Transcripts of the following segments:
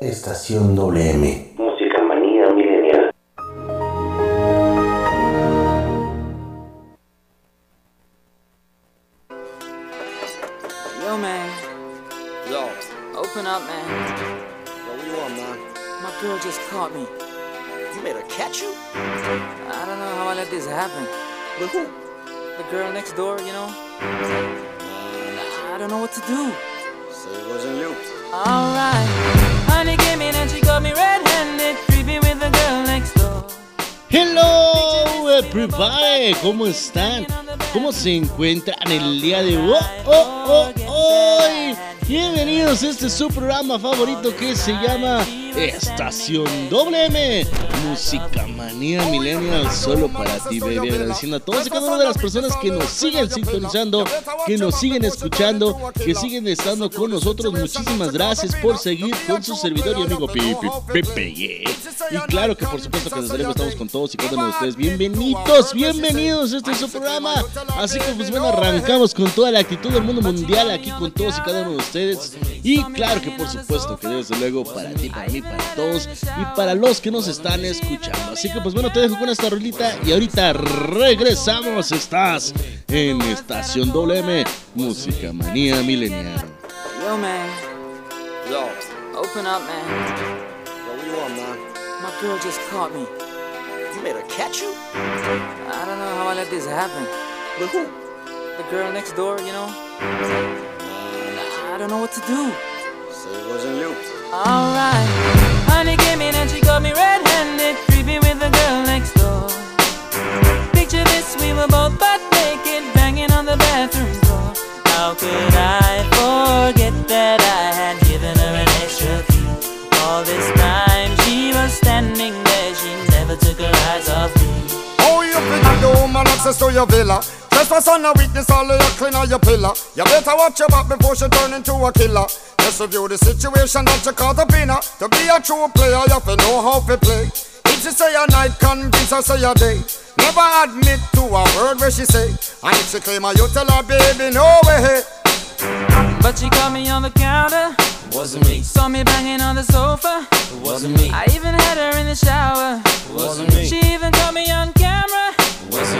Estación WM. ¿Cómo están? ¿Cómo se encuentran el día de hoy? Oh, oh? Bienvenidos este su programa favorito que se llama Estación WM, Música Manía Millennial, solo para ti, baby. Agradeciendo a todos y cada una de las personas que nos siguen sintonizando, que nos siguen escuchando, que siguen estando con nosotros. Muchísimas gracias por seguir con su servidor y amigo Pipi Pepe. yeah. Y claro que por supuesto que desde luego estamos con todos y cada uno de ustedes. Bienvenidos, bienvenidos. Este es su programa. Así que pues bueno, arrancamos con toda la actitud del mundo mundial aquí con todos y cada uno de ustedes. Y claro que por supuesto que desde luego para ti, para mí, para todos y para los que nos están escuchando. Así que pues bueno, te dejo con esta rolita y ahorita regresamos. Estás en Estación WM, Música Manía Milenial. Yo, man. Yo, Open up, man. yo, what you want, man? My girl just caught me. You made her catch you? I don't know how I let this happen. With who? The girl next door, you know? I don't know what to do. Say it wasn't you. Alright. Honey she got me red-handed, with the girl next door. Picture this, we were both butt naked, banging on the bathroom. How could I forget that I had given her an extra? All this time she was standing there, she never took her eyes off me. Oh, you access to your villa. Trespass on a weakness, all of your clean on your pillar. You better watch your back before she turn into a killer. Just review the situation that you caught up in her. To be a true player, you have to know how to play. If she say a night, convince her say a day. Never admit to a word where she say. And if she claim her, you tell her, baby, no way. But she caught me on the counter, Wasn't me. saw me banging on the sofa. Wasn't me. I even had her in the shower. Wasn't me. She even caught me on camera. Wasn't me.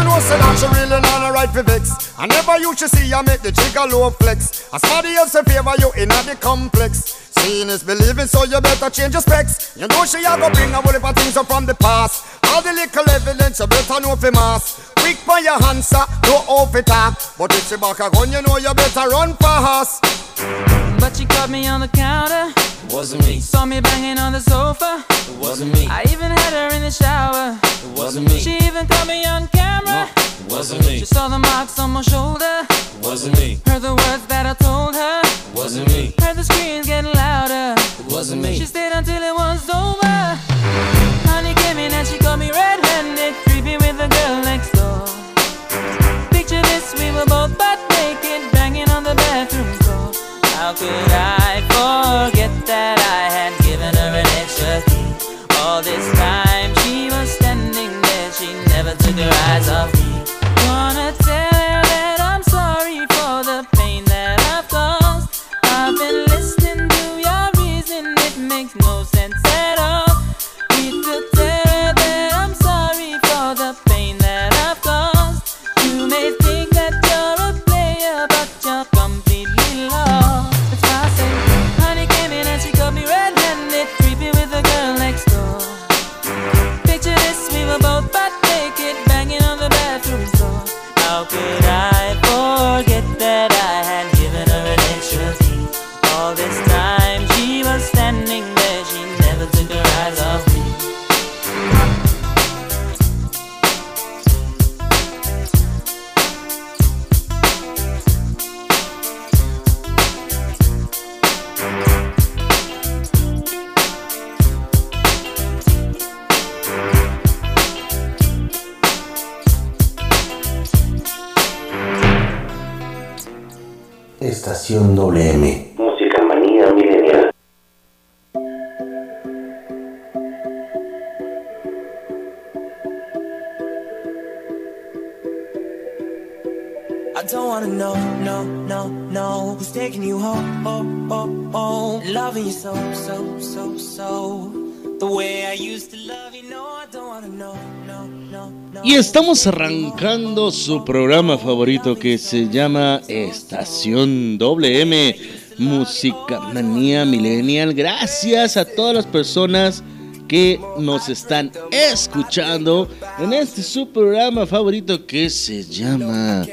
she know say that she really not a right for vex. I never you should see her make the jigger low flex. As somebody else in favor you in the complex. Seeing is believing, so you better change your specs. You know she a go bring a whole heap of things up from the past. All the little evidence you better know for mass. Quick for your answer, no off it talk. But if she back a gun, you know you better run fast. But she caught me on the counter, Wasn't me. saw me banging on the sofa. Wasn't me. I even had her in the shower. Wasn't me. She even caught me on camera. Wasn't me. She saw the marks on my shoulder. Wasn't me. Heard the words that I told her. Wasn't me. Heard the screams getting louder. Wasn't me. She stayed until it was over. Honey came in and she got me red-handed, creepy with the girl next door. Estación WM. Música manía milenial. I don't wanna know, no, no, no. Loving you so, so, so, so. The way I used to love you, no I don't wanna know, no, no, no. Y estamos arrancando su programa favorito que se llama Estación WM, Música Manía Millennial. Gracias a todas las personas que nos están escuchando en este su programa favorito que se llama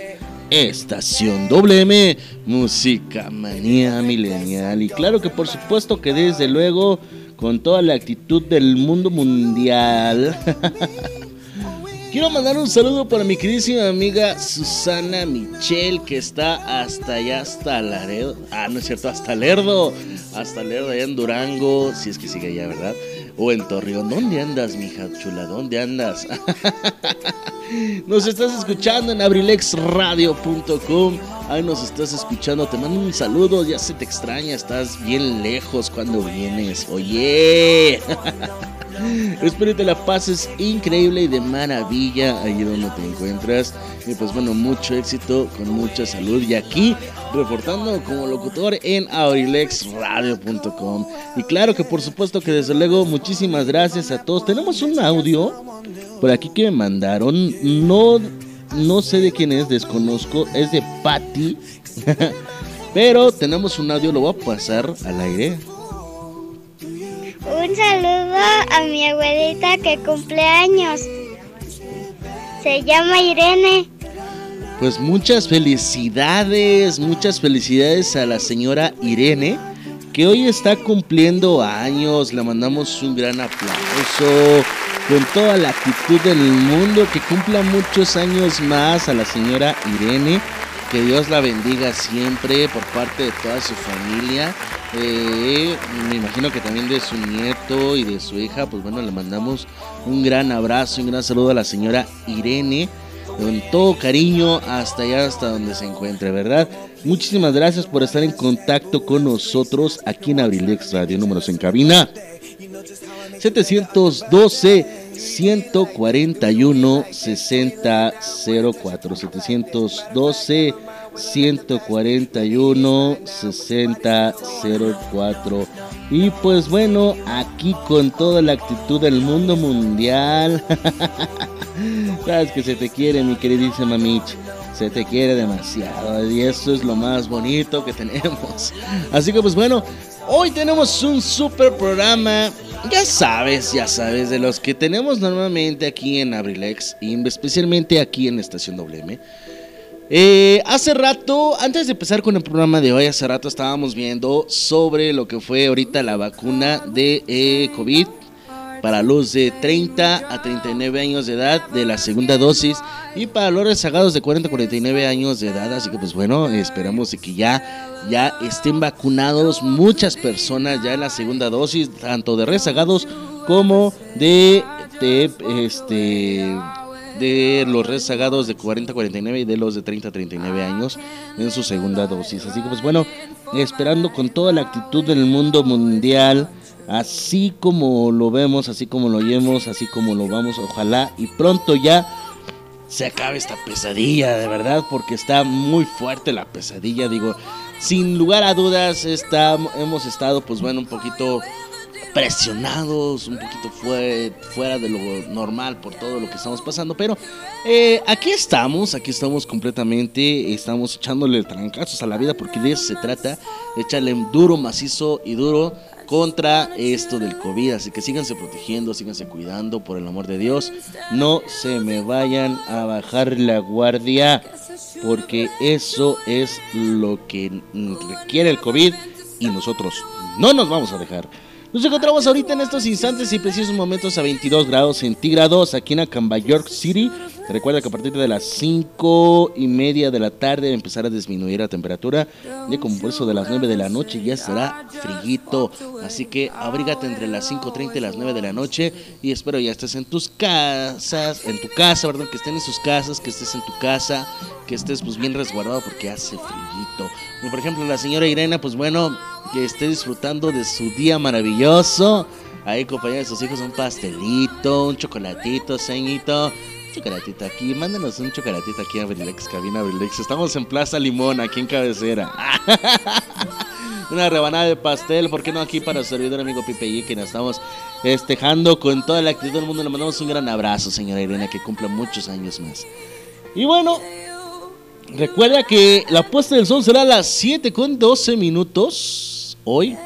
Estación WM, Música Manía Millennial. Y claro que por supuesto que desde luego con toda la actitud del mundo mundial. Quiero mandar un saludo para mi queridísima amiga Susana Michel, que está hasta allá, hasta Laredo. Ah, no es cierto, hasta Lerdo. Hasta Lerdo, allá en Durango. Si es que sigue allá, ¿verdad? O en Torreón. ¿Dónde andas, mija chula? ¿Dónde andas? Nos estás escuchando en abrilexradio.com. Ahí nos estás escuchando. Te mando un saludo. Ya se te extraña. Estás bien lejos cuando vienes. Oye. Espero te la pases increíble y de maravilla ahí donde te encuentras. Y pues bueno, mucho éxito, con mucha salud. Y aquí reportando como locutor en aurilexradio.com. Y claro que por supuesto que desde luego muchísimas gracias a todos. Tenemos un audio por aquí que me mandaron. No, no sé de quién es, desconozco. Es de Patty. Pero tenemos un audio, lo voy a pasar al aire. Un saludo a mi abuelita que cumple años. Se llama Irene. Pues muchas felicidades, muchas felicidades a la señora Irene, que hoy está cumpliendo años. Le mandamos un gran aplauso con toda la actitud del mundo, que cumpla muchos años más a la señora Irene. Que Dios la bendiga siempre por parte de toda su familia. Eh, me imagino que también de su nieto y de su hija. Pues bueno, le mandamos un gran abrazo y un gran saludo a la señora Irene. Con todo cariño hasta allá, hasta donde se encuentre, ¿verdad? Muchísimas gracias por estar en contacto con nosotros aquí en Abrilex Radio. Números en cabina 712 141 6004 712 141 6004 y pues bueno aquí con toda la actitud del mundo mundial. Sabes que se te quiere mi queridísima Mitch. Se te quiere demasiado. Y eso es lo más bonito que tenemos. Así que pues bueno hoy tenemos un super programa. Ya sabes, ya sabes, de los que tenemos normalmente aquí en Abrilex, y especialmente aquí en Estación WM. Eh, hace rato, antes de empezar con el programa de hoy, hace rato estábamos viendo sobre lo que fue ahorita la vacuna de eh, COVID para los de 30 a 39 años de edad de la segunda dosis y para los rezagados de 40 a 49 años de edad. Así que pues bueno, esperamos que ya, ya estén vacunados muchas personas ya en la segunda dosis, tanto de rezagados como de, de este de los rezagados de 40 a 49 y de los de 30 a 39 años en su segunda dosis. Así que pues bueno, esperando con toda la actitud del mundo mundial así como lo vemos, así como lo oyemos, así como lo vamos, ojalá y pronto ya se acabe esta pesadilla, de verdad, porque está muy fuerte la pesadilla, digo, sin lugar a dudas está, hemos estado, pues bueno, un poquito presionados, un poquito fue, fuera de lo normal por todo lo que estamos pasando, pero eh, aquí estamos, aquí estamos completamente, estamos echándole trancazos a la vida porque de eso se trata, echarle duro, macizo y duro contra esto del COVID. Así que síganse protegiendo, síganse cuidando, por el amor de Dios. No se me vayan a bajar la guardia, porque eso es lo que requiere el COVID y nosotros no nos vamos a dejar. Nos encontramos ahorita en estos instantes y precisos momentos a 22 grados centígrados aquí en Acamba, York City. Recuerda que a partir de las 5 y media de la tarde empezará a disminuir la temperatura. Y como eso de las 9 de la noche ya estará friguito. Así que abrígate entre las 5.30 y las 9 de la noche. Y espero ya estés en tus casas, en tu casa, ¿verdad? Que estén en sus casas, que estés en tu casa, que estés pues bien resguardado porque hace friguito. Y por ejemplo la señora Irena, pues bueno, que esté disfrutando de su día maravilloso. Ahí compañía de sus hijos un pastelito, un chocolatito, ceñito. Chocolatito aquí, mándenos un chocolatito aquí a Abrilex, cabina Abrilex. Estamos en Plaza Limón, aquí en cabecera. Una rebanada de pastel, ¿por qué no aquí para su servidor amigo Pipe que nos estamos festejando con toda la actitud del mundo? Le mandamos un gran abrazo, señora Irene, que cumpla muchos años más. Y bueno, recuerda que la puesta del sol será a las 7 con 12 minutos hoy.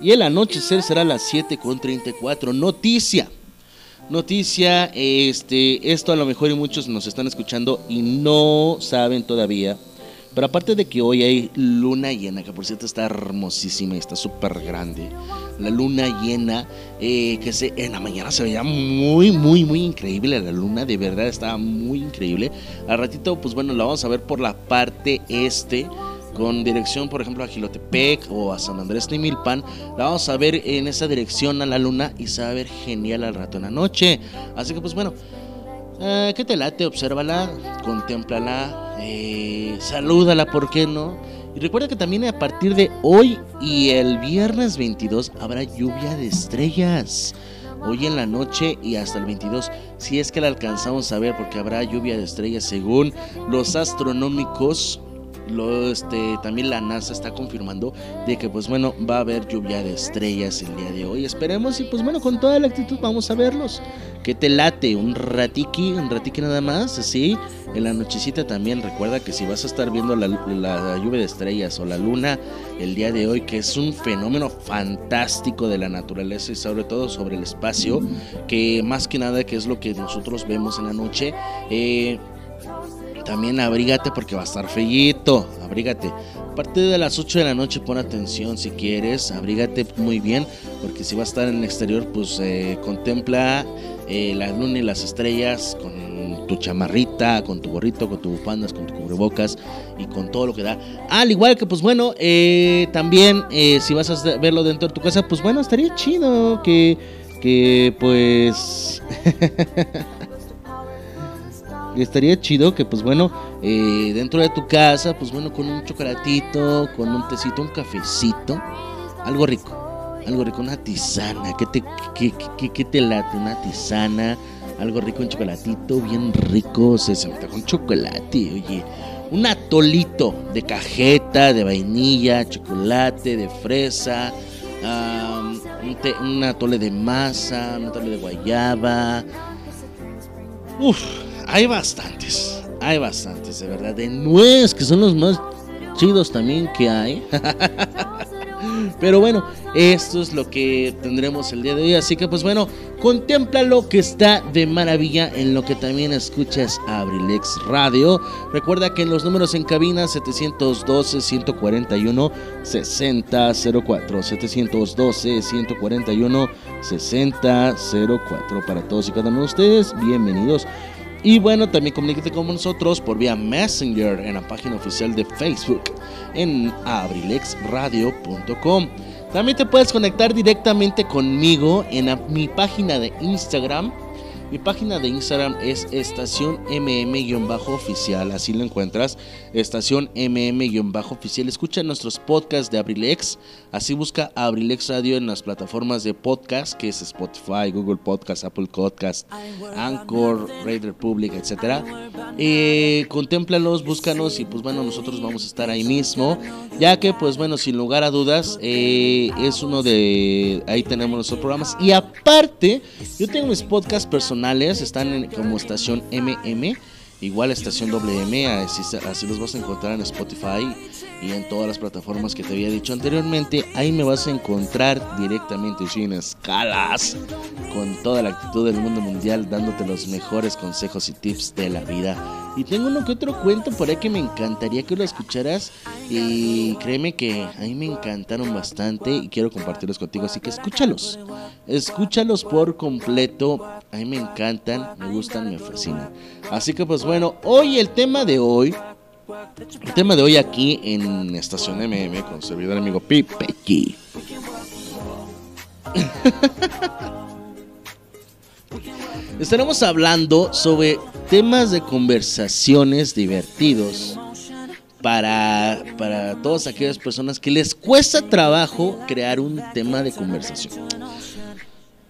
Y el anochecer será a las 7 con 34. Noticia. Noticia, este, esto a lo mejor muchos nos están escuchando y no saben todavía. Pero aparte de que hoy hay luna llena, que por cierto está hermosísima y está súper grande. La luna llena, eh, que se, en la mañana se veía muy, muy, muy increíble. La luna de verdad estaba muy increíble. Al ratito, pues bueno, la vamos a ver por la parte este con dirección, por ejemplo, a Gilotepec o a San Andrés Nimilpan, la vamos a ver en esa dirección a la luna y se va a ver genial al rato en la noche. Así que, pues bueno, eh, ¿qué te late? Obsérvala, contémplala, eh, salúdala, ¿por qué no? Y recuerda que también a partir de hoy y el viernes 22 habrá lluvia de estrellas. Hoy en la noche y hasta el 22, si es que la alcanzamos a ver, porque habrá lluvia de estrellas según los astronómicos lo, este, también la NASA está confirmando de que pues bueno va a haber lluvia de estrellas el día de hoy. Esperemos y pues bueno con toda la actitud vamos a verlos. Que te late un ratiqui, un ratiqui nada más, así. En la nochecita también recuerda que si vas a estar viendo la, lluvia de estrellas o la luna el día de hoy, que es un fenómeno fantástico de la naturaleza y sobre todo sobre el espacio, que más que nada que es lo que nosotros vemos en la noche. Eh, también abrígate porque va a estar feyito, abrígate. A partir de las 8 de la noche pon atención si quieres, abrígate muy bien, porque si va a estar en el exterior, pues eh, contempla eh, la luna y las estrellas con tu chamarrita, con tu gorrito, con tu bufandas, con tu cubrebocas y con todo lo que da. Al igual que, pues bueno, eh, también si vas a verlo dentro de tu casa, pues bueno, estaría chido que, que pues... estaría chido que pues bueno eh, dentro de tu casa pues bueno con un chocolatito con un tecito un cafecito algo rico algo rico una tisana que te que, te late una tisana algo rico un chocolatito bien rico se me con chocolate oye un atolito de cajeta de vainilla chocolate de fresa un, atole de masa un atole de guayaba. Uf, hay bastantes, hay bastantes, de verdad. De nuez, que son los más chidos también que hay. Pero bueno, esto es lo que tendremos el día de hoy. Así que pues bueno, contempla lo que está de maravilla en lo que también escuchas Abrilex Radio. Recuerda que en los números en cabina 712-141-6004. 712-141-6004 para todos y cada uno de ustedes. Bienvenidos. Y bueno, también comuníquete con nosotros por vía Messenger en la página oficial de Facebook en abrilexradio.com. También te puedes conectar directamente conmigo en mi página de Instagram Mi página de Instagram es estación mm-oficial, así lo encuentras, estación mm-oficial. Escucha nuestros podcasts de Abrilex, así busca Abrilex Radio en las plataformas de podcast, que es Spotify, Google Podcast, Apple Podcast, Anchor, Radio Republic, etcétera. Eh, contémplalos, búscanos y pues bueno, nosotros vamos a estar ahí mismo, ya que pues bueno, sin lugar a dudas, eh, es uno de, ahí tenemos nuestros programas y aparte, yo tengo mis podcasts personales están en, como estación MM, igual estación WM, así, así los vas a encontrar en Spotify y en todas las plataformas que te había dicho anteriormente. Ahí me vas a encontrar directamente sin escalas, con toda la actitud del mundo mundial, dándote los mejores consejos y tips de la vida. Y tengo uno que otro cuento por ahí que me encantaría que lo escucharas. Y créeme que a mí me encantaron bastante y quiero compartirlos contigo. Así que escúchalos. Escúchalos por completo. A mí me encantan, me gustan, me fascinan. Así que pues bueno, hoy el tema de hoy el tema de hoy aquí en Estación MM con servidor amigo Pipe G. Estaremos hablando sobre temas de conversaciones divertidos para, para todas aquellas personas que les cuesta trabajo crear un tema de conversación.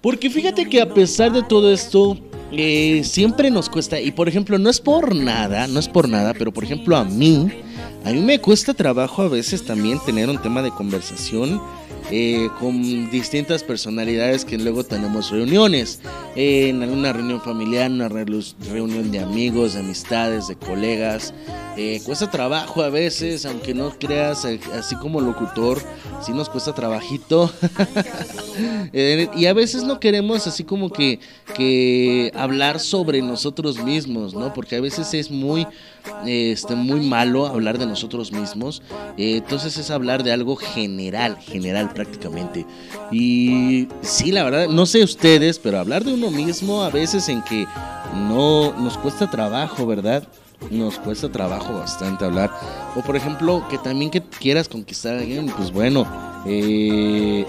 Porque fíjate que a pesar de todo esto, eh, siempre nos cuesta, y por ejemplo, no es por nada, no es por nada, pero por ejemplo a mí, a mí me cuesta trabajo a veces también tener un tema de conversación eh, con distintas personalidades que luego tenemos reuniones, en alguna reunión familiar, una reunión de amigos, de amistades, de colegas. Eh, cuesta trabajo a veces, aunque no creas, eh, así como locutor, sí nos cuesta trabajito. y a veces no queremos así como que, que hablar sobre nosotros mismos, ¿no? Porque a veces es muy este, muy malo hablar de nosotros mismos. Eh, entonces es hablar de algo general, general prácticamente. Y sí, la verdad, no sé ustedes, pero hablar de uno mismo a veces en que no nos cuesta trabajo, ¿verdad? Nos cuesta trabajo bastante hablar. O por ejemplo, que también que quieras conquistar a alguien, pues bueno. Eh...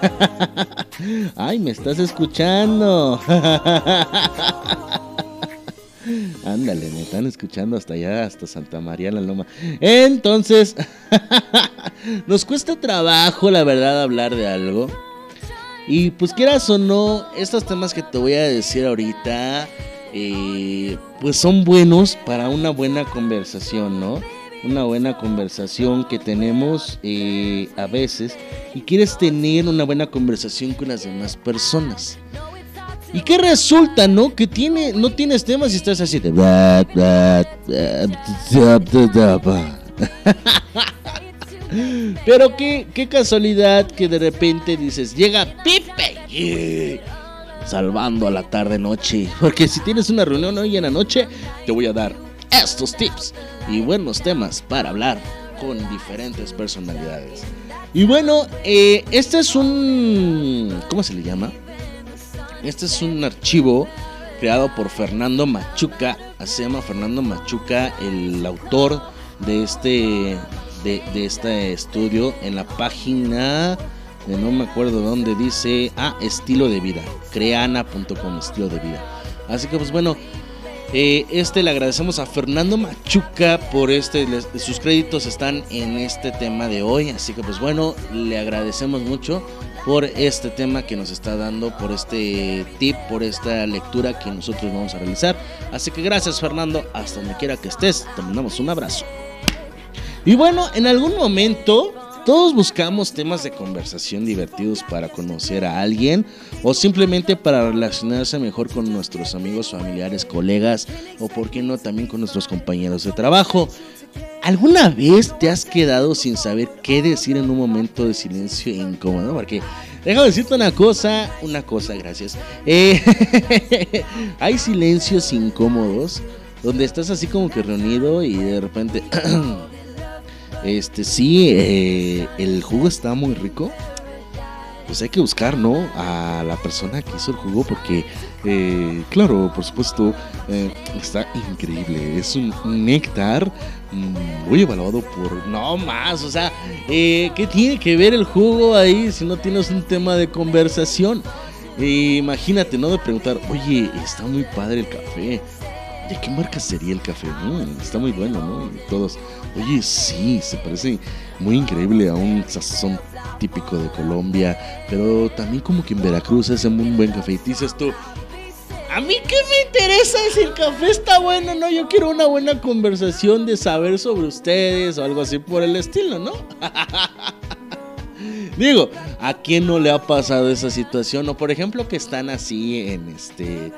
Ay, me estás escuchando. Ándale, me están escuchando hasta allá, hasta Santa María la Loma. Entonces, nos cuesta trabajo, la verdad, hablar de algo. Y pues quieras o no, estos temas que te voy a decir ahorita, eh, pues son buenos para una buena conversación, ¿no? Una buena conversación que tenemos eh, a veces y quieres tener una buena conversación con las demás personas. ¿Y qué resulta, no? Que tiene, no tienes temas y estás así de... Pero qué, qué casualidad que de repente dices, llega Pipe. Salvando a la tarde noche. Porque si tienes una reunión hoy en la noche, te voy a dar estos tips y buenos temas para hablar con diferentes personalidades. Y bueno, eh, este es un... ¿Cómo se le llama? Este es un archivo creado por Fernando Machuca. Se llama Fernando Machuca, el autor de este, de, este estudio en la página de no me acuerdo dónde dice, ah, estilo de vida, creana.com, estilo de vida. Así que pues bueno, eh, este le agradecemos a Fernando Machuca por este, sus créditos están en este tema de hoy, así que pues bueno, le agradecemos mucho por este tema que nos está dando, por este tip, por esta lectura que nosotros vamos a realizar. Así que gracias Fernando, hasta donde quiera que estés, te mandamos un abrazo. Y bueno, en algún momento todos buscamos temas de conversación divertidos para conocer a alguien o simplemente para relacionarse mejor con nuestros amigos, familiares, colegas o por qué no también con nuestros compañeros de trabajo. ¿Alguna vez te has quedado sin saber qué decir en un momento de silencio incómodo? Porque déjame decirte una cosa, una cosa, gracias. Eh, hay silencios incómodos donde estás así como que reunido y de repente, este, sí, eh, el jugo está muy rico pues hay que buscar, ¿no? A la persona que hizo el jugo porque, eh, claro, por supuesto, eh, está increíble. Es un néctar muy evaluado por... No más, o sea, eh, ¿qué tiene que ver el jugo ahí si no tienes un tema de conversación? Imagínate, ¿no? De preguntar, oye, está muy padre el café. ¿De qué marca sería el café? Está muy bueno, ¿no? Y todos, oye, sí, se parece muy increíble a un sazón típico de Colombia, pero también como que en Veracruz es un buen café. Y dices tú, a mí qué me interesa si el café está bueno, ¿no? Yo quiero una buena conversación de saber sobre ustedes o algo así por el estilo, ¿no? Digo, ¿a quién no le ha pasado esa situación? O por ejemplo que están así en este...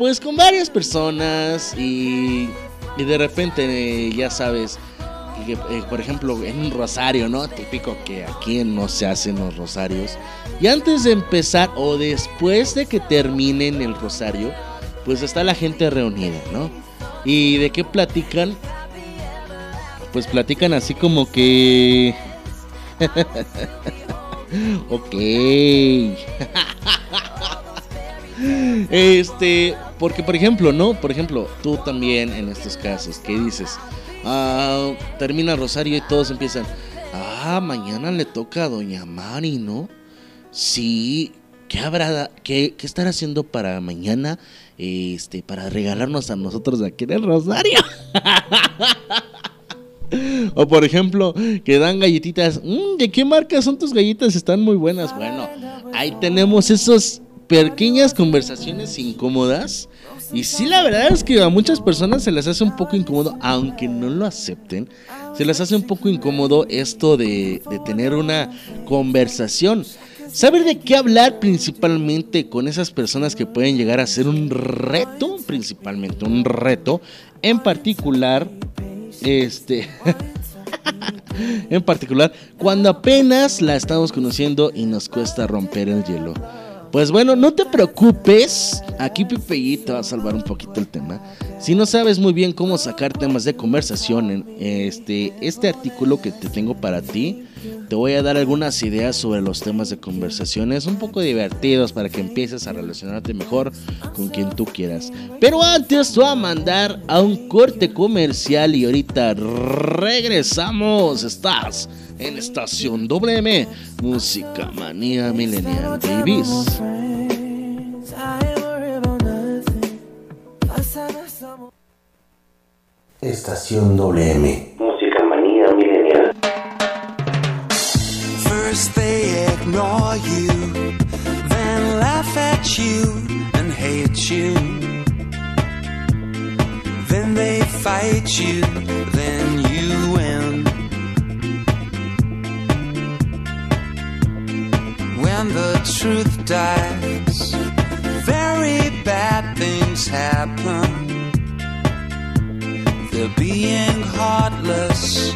Pues con varias personas y, y de repente, ya sabes, que, eh, por ejemplo en un rosario, ¿no? Típico que aquí no se hacen los rosarios. Y antes de empezar o después de que terminen el rosario, pues está la gente reunida, ¿no? ¿Y de qué platican? Pues platican así como que... ok. este, porque por ejemplo, ¿no? Por ejemplo, tú también en estos casos, ¿qué dices? Ah, termina Rosario y todos empiezan. Ah, mañana le toca a Doña Mari, ¿no? Sí. ¿Qué habrá, qué, qué estará haciendo para mañana? Este, para regalarnos a nosotros aquí en el Rosario. O por ejemplo, que dan galletitas. "Mm, ¿De qué marca son tus galletas? Están muy buenas. Bueno, ahí tenemos esas pequeñas conversaciones incómodas. Y sí, la verdad es que a muchas personas se les hace un poco incómodo, aunque no lo acepten. Se les hace un poco incómodo esto de, de tener una conversación. Saber de qué hablar principalmente con esas personas que pueden llegar a ser un reto, principalmente un reto, en particular, este, en particular, cuando apenas la estamos conociendo y nos cuesta romper el hielo. Pues bueno, no te preocupes, aquí Pipe te va a salvar un poquito el tema. Si no sabes muy bien cómo sacar temas de conversación en este, este artículo que te tengo para ti, te voy a dar algunas ideas sobre los temas de conversaciones un poco divertidos para que empieces a relacionarte mejor con quien tú quieras. Pero antes te voy a mandar a un corte comercial y ahorita regresamos. Estás en estación WM, Música Manía Millennial Babies. Estación WM. Música manía milenial. First they ignore you, then laugh at you and hate you. Then they fight you, dies, very bad things happen. They're being heartless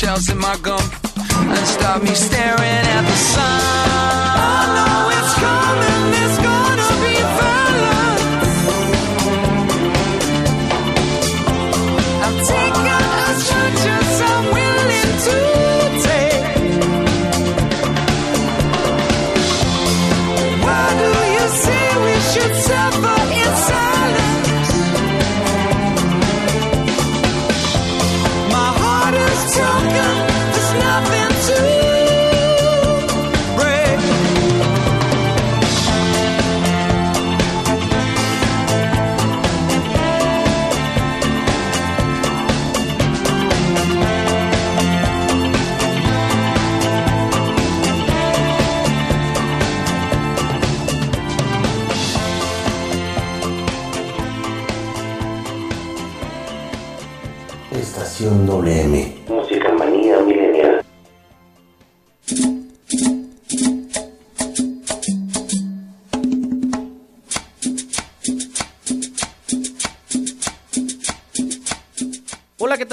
shells in my gum and stop me staring at the sun.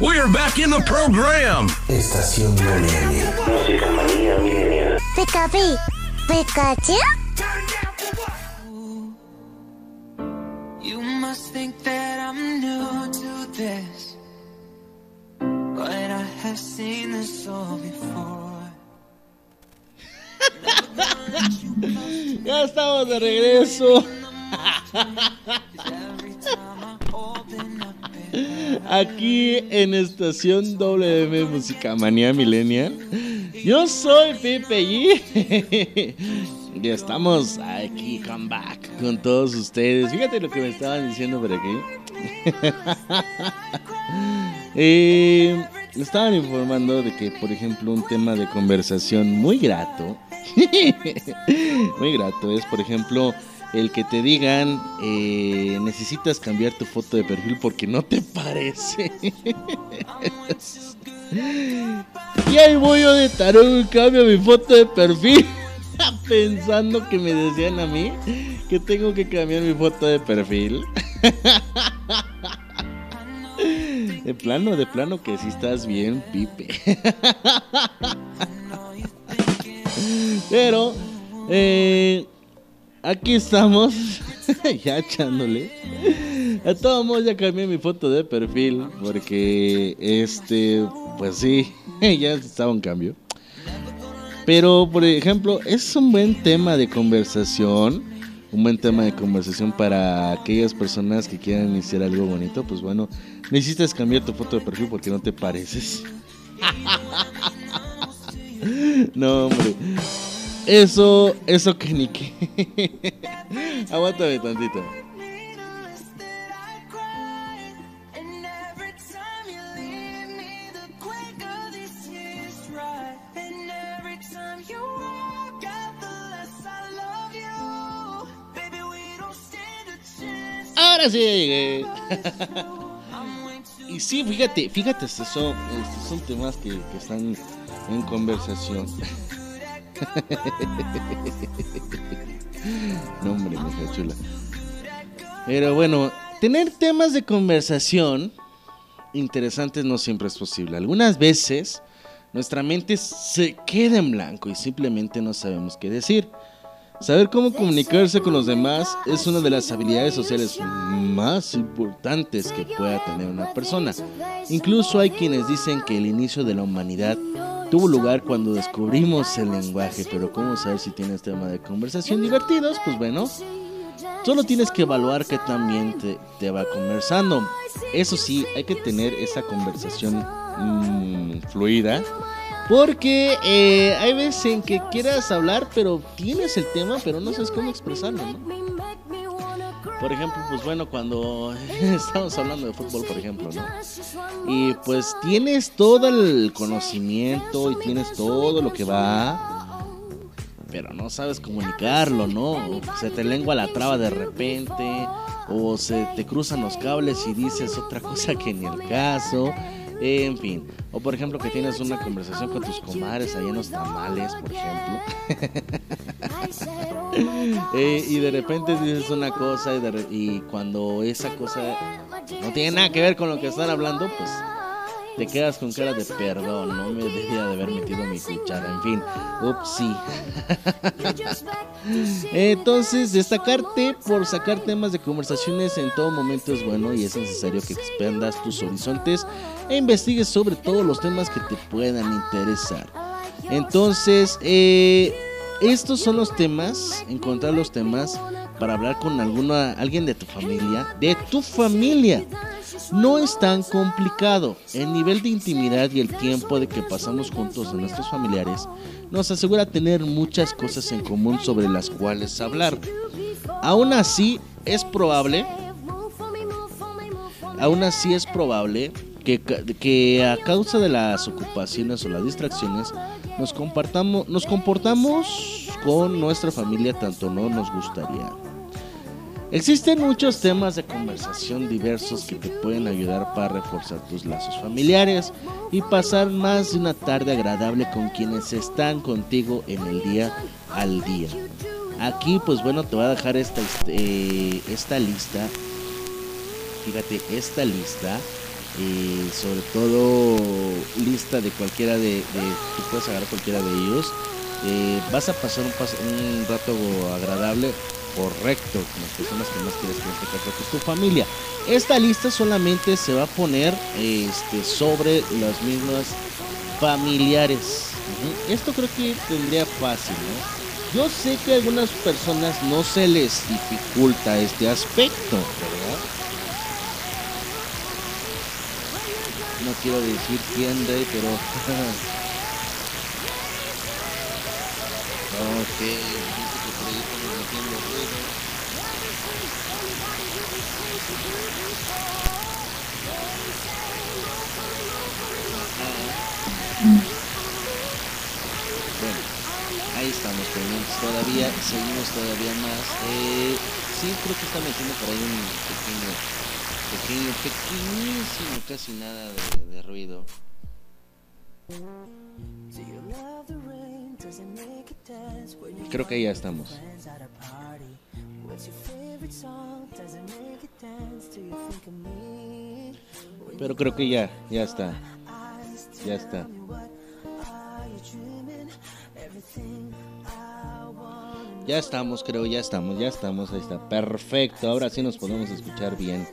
We're back in the program. Estación WM. Música manía milenial. Pikachu. Pikachu. You must think that I'm new to this, but I have seen this all before. Ya estamos de regreso. Aquí en Estación WM Música Manía Millennial. Yo soy Pepe G. Y estamos aquí, come back con todos ustedes. Fíjate lo que me estaban diciendo por aquí. Eh, me estaban informando de que, por ejemplo, un tema de conversación muy grato, muy grato es, por ejemplo, el que te digan, eh, necesitas cambiar tu foto de perfil porque no te parece. y ahí voy yo de tarón cambio mi foto de perfil. Pensando que me decían a mí que tengo que cambiar mi foto de perfil. De plano, de plano que si estás bien, Pipe. Pero, eh, aquí estamos, ya echándole. A todos modos ya cambié mi foto de perfil porque, este, pues sí, ya estaba un cambio. Pero, por ejemplo, es un buen tema de conversación. Un buen tema de conversación para aquellas personas que quieran iniciar algo bonito. Pues bueno, necesitas cambiar tu foto de perfil porque no te pareces. No, hombre. Eso, eso que ni que. Aguántame tantito. Ahora sí llegué. y sí, fíjate, fíjate, estos son temas que, que están en conversación. no, hombre, mija chula. Pero bueno, tener temas de conversación interesantes no siempre es posible. Algunas veces nuestra mente se queda en blanco y simplemente no sabemos qué decir. Saber cómo comunicarse con los demás es una de las habilidades sociales más importantes que pueda tener una persona. Incluso hay quienes dicen que el inicio de la humanidad tuvo lugar cuando descubrimos el lenguaje, pero ¿cómo saber si tienes tema de conversación divertidos? Pues bueno, Solo tienes que evaluar que también te, te va conversando. Eso sí, hay que tener esa conversación mm, fluida. Porque eh, hay veces en que quieras hablar, pero tienes el tema, pero no sabes cómo expresarlo, ¿no? Por ejemplo, pues bueno, cuando estamos hablando de fútbol, por ejemplo, ¿no? Y pues tienes todo el conocimiento y tienes todo lo que va, pero no sabes comunicarlo, ¿no? Se te lengua la traba de repente, o se te cruzan los cables y dices otra cosa que ni el caso. En fin, o por ejemplo que tienes una conversación con tus comadres ahí en los tamales, por ejemplo. Eh, y de repente dices una cosa y, de y cuando esa cosa no tiene nada que ver con lo que están hablando, pues te quedas con cara de perdón, no me debía de haber metido mi cuchara, en fin, upsi. Entonces, destacarte por sacar temas de conversaciones en todo momento es bueno y es necesario que expandas tus horizontes e investigues sobre todos los temas que te puedan interesar. Entonces, eh, estos son los temas, encontrar los temas para hablar con alguna, alguien de tu familia, de tu familia. No es tan complicado. El nivel de intimidad y el tiempo de que pasamos juntos a nuestros familiares nos asegura tener muchas cosas en común sobre las cuales hablar. Aún así, es probable, aún así es probable que, que a causa de las ocupaciones o las distracciones nos compartamos, nos comportamos con nuestra familia tanto no nos gustaría. Existen muchos temas de conversación diversos que te pueden ayudar para reforzar tus lazos familiares y pasar más de una tarde agradable con quienes están contigo en el día al día. Aquí pues bueno te voy a dejar esta, este, esta lista. Fíjate, esta lista. eh, sobre todo lista de cualquiera de, de- tú puedes agarrar cualquiera de ellos. Eh, vas a pasar un, rato agradable correcto con las personas que más quieres platicar con tu familia. Esta lista solamente se va a poner este, sobre las mismas familiares. Esto creo que tendría fácil, ¿no? Yo sé que a algunas personas no se les dificulta este aspecto, ¿verdad? No quiero decir quién, Rey, pero... ok, ahí estamos pendientes todavía, seguimos todavía más. Eh, sí, creo que está metiendo por ahí un pequeño, pequeño, pequeñísimo, casi nada de, de ruido. Creo que ya estamos. Pero creo que ya, ya está. Ya está. Ya estamos, creo, ya estamos, ya estamos, ahí está. Perfecto, ahora sí nos podemos escuchar bien.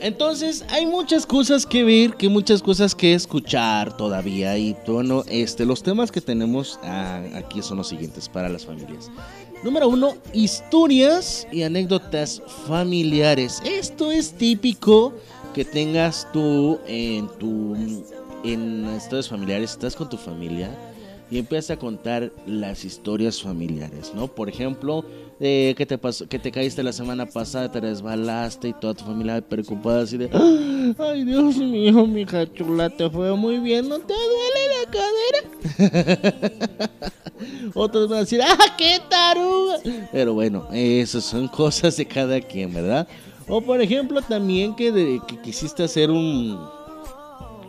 Entonces, hay muchas cosas que ver, que muchas cosas que escuchar todavía. Y bueno, este, los temas que tenemos ah, aquí son los siguientes para las familias. Número uno, historias y anécdotas familiares. Esto es típico que tengas tú en tu en historias familiares, estás con tu familia y empiezas a contar las historias familiares, ¿no? Por ejemplo, eh, que te pasó, que te caíste la semana pasada, te resbalaste y toda tu familia preocupada así de, "Ah, ay Dios mío, mi hija chula, te fue muy bien, ¿no te duele la cadera? Otros van a decir, ¡ah, qué taruga! Pero bueno, esas son cosas de cada quien, ¿verdad? O por ejemplo también que, de- que quisiste hacer un,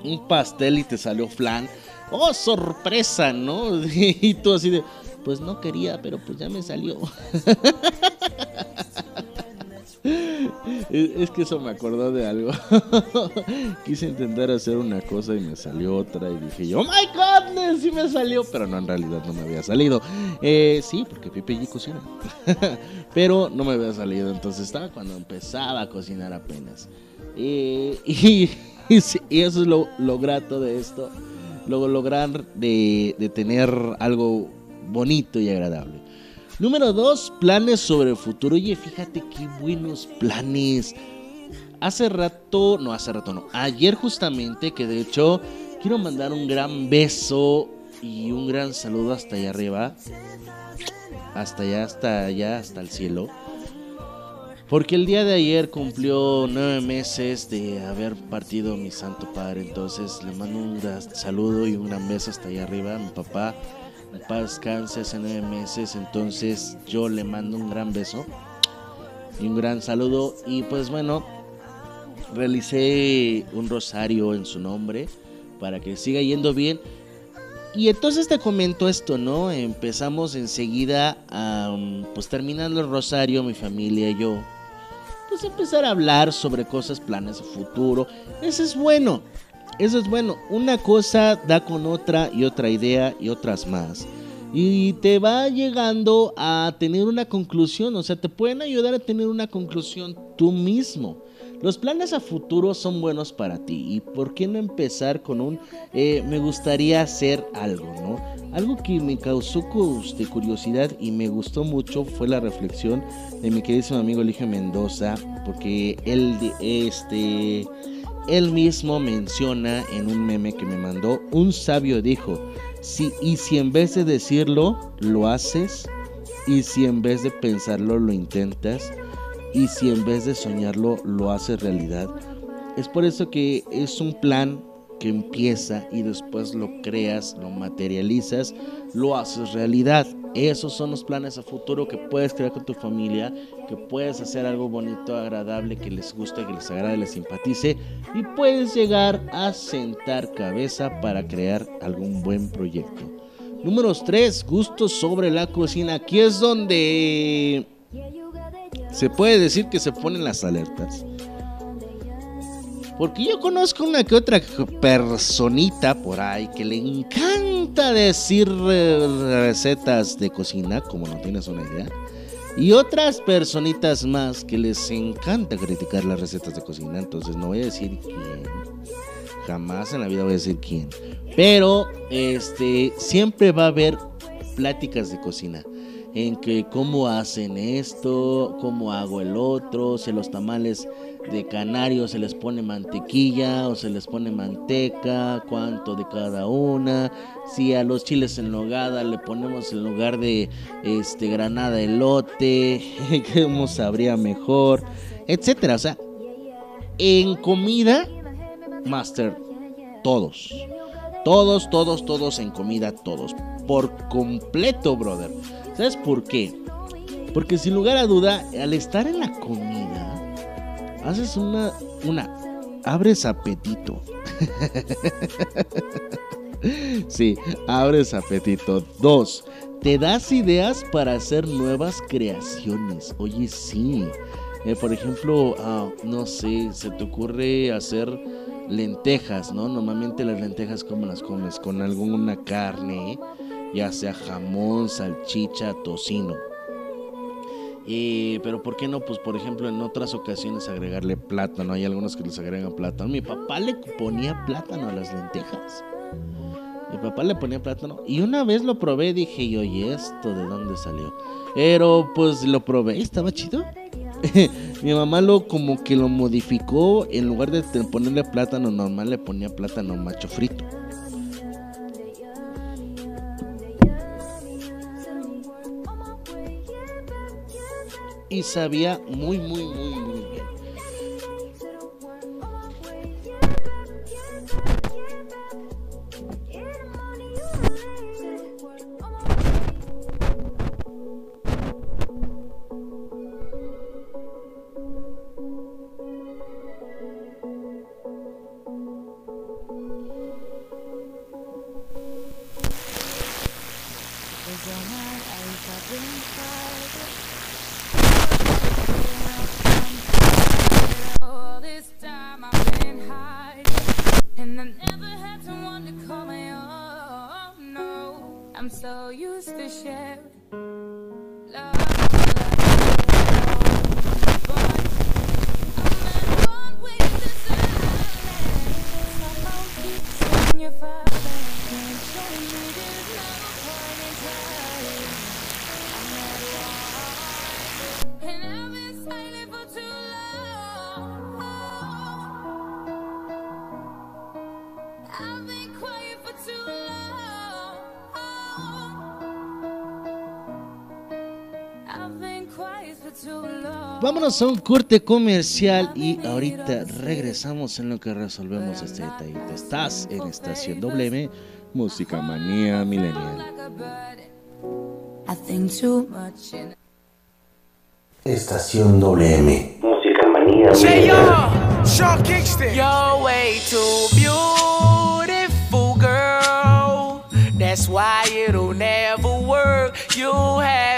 un pastel y te salió flan. ¡Oh, sorpresa! ¿No? Y tú así de, pues no quería, pero pues ya me salió. Es que eso me acordó de algo. Quise intentar hacer una cosa y me salió otra y dije yo, ¡Oh my godness! Sí me salió, pero no, en realidad no me había salido. Eh, sí, porque Pipe G cocina. pero no me había salido, entonces estaba cuando empezaba a cocinar apenas. Eh, y, y y eso es lo, lo grato de esto. Luego lograr de, de tener algo bonito y agradable. Número dos, planes sobre el futuro. Oye, fíjate qué buenos planes. Hace rato, no, hace rato no. Ayer justamente, que de hecho quiero mandar un gran beso y un gran saludo hasta allá arriba. Hasta allá, hasta allá, hasta el cielo. Porque el día de ayer cumplió nueve meses de haber partido mi santo padre. Entonces le mando un saludo y un gran beso hasta allá arriba. Mi papá, mi papá descanse hace nueve meses. Entonces yo le mando un gran beso y un gran saludo. Y pues bueno, realicé un rosario en su nombre para que siga yendo bien. Y entonces te comento esto, ¿no? Empezamos enseguida a, pues terminando el rosario, mi familia y yo, pues empezar a hablar sobre cosas, planes de futuro. Eso es bueno, eso es bueno. Una cosa da con otra y otra idea y otras más. Y te va llegando a tener una conclusión, o sea, te pueden ayudar a tener una conclusión tú mismo. Los planes a futuro son buenos para ti. ¿Y por qué no empezar con un eh, me gustaría hacer algo, ¿no? Algo que me causó curiosidad y me gustó mucho fue la reflexión de mi querido amigo Eligio Mendoza, porque él, este, él mismo menciona en un meme que me mandó, un sabio dijo, si, y si en vez de decirlo, lo haces, y si en vez de pensarlo, lo intentas, y si en vez de soñarlo lo haces realidad. Es por eso que es un plan que empieza y después lo creas, lo materializas, lo haces realidad. Esos son los planes a futuro que puedes crear con tu familia, que puedes hacer algo bonito, agradable, que les guste, que les agrade, les simpatice y puedes llegar a sentar cabeza para crear algún buen proyecto. Número 3, gustos sobre la cocina. Aquí es donde se puede decir que se ponen las alertas. Porque yo conozco una que otra personita por ahí que le encanta decir recetas de cocina, como no tienes una idea. Y otras personitas más que les encanta criticar las recetas de cocina. Entonces no voy a decir quién. Jamás en la vida voy a decir quién. Pero este siempre va a haber pláticas de cocina en que cómo hacen esto, cómo hago el otro, si los tamales de canario se les pone mantequilla o se les pone manteca, cuánto de cada una, si a los chiles en nogada le ponemos en lugar de este granada elote, cómo sabría mejor, etcétera, o sea, en comida master todos. Todos, todos, todos en comida, todos. Por completo, brother. ¿Sabes por qué? Porque sin lugar a duda, al estar en la comida, haces una, una, abres apetito. sí, abres apetito. Dos, te das ideas para hacer nuevas creaciones. Oye, sí. Eh, por ejemplo, ah, no sé, se te ocurre hacer lentejas, ¿no? Normalmente las lentejas, ¿cómo las comes? Con alguna carne ya sea jamón, salchicha, tocino. pero ¿por qué no? Pues por ejemplo en otras ocasiones agregarle plátano. Hay algunos que les agregan plátano. Mi papá le ponía plátano a las lentejas. Mi papá le ponía plátano. Y una vez lo probé y dije, y ¿esto de dónde salió? Pero pues lo probé estaba chido. Mi mamá lo como que lo modificó. En lugar de ponerle plátano normal, le ponía plátano macho frito. Y sabía muy, muy, muy, used to sharing Vámonos a un corte comercial y ahorita regresamos en lo que resolvemos este detallito. Estás en Estación WM, Música Manía much. Estación WM. Música manía Say millennial. yo, Sean Kingston. You're way too beautiful, girl. That's why it'll never work. You have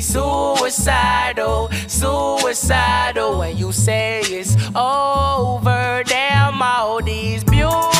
suicidal, suicidal. When you say it's over, damn all these beautiful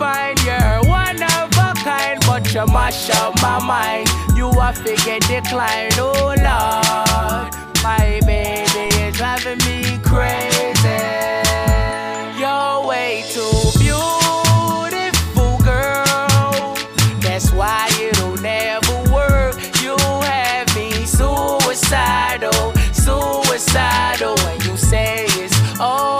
defined. You're one of a kind, but you mash up my mind. You are figure decline. Oh, Lord. My baby is driving me crazy. You're way too beautiful, girl. That's why it'll never work. You have me suicidal, suicidal. When you say it's over,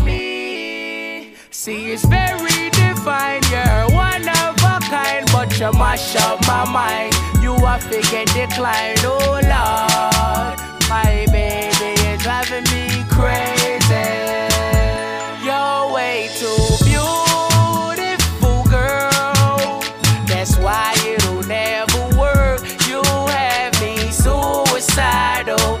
See, it's very defined. You're one of a kind, but you mash up my mind. You are figure decline, oh Lord. My baby is driving me crazy. You're way too beautiful, girl. That's why it'll never work. You have me suicidal.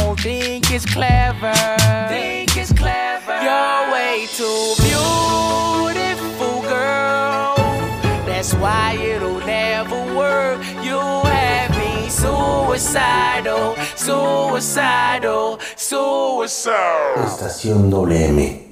it's clever. Think it's clever. You're way too beautiful, girl. That's why it'll never work. You have me suicidal, suicidal, suicidal. Estación WM.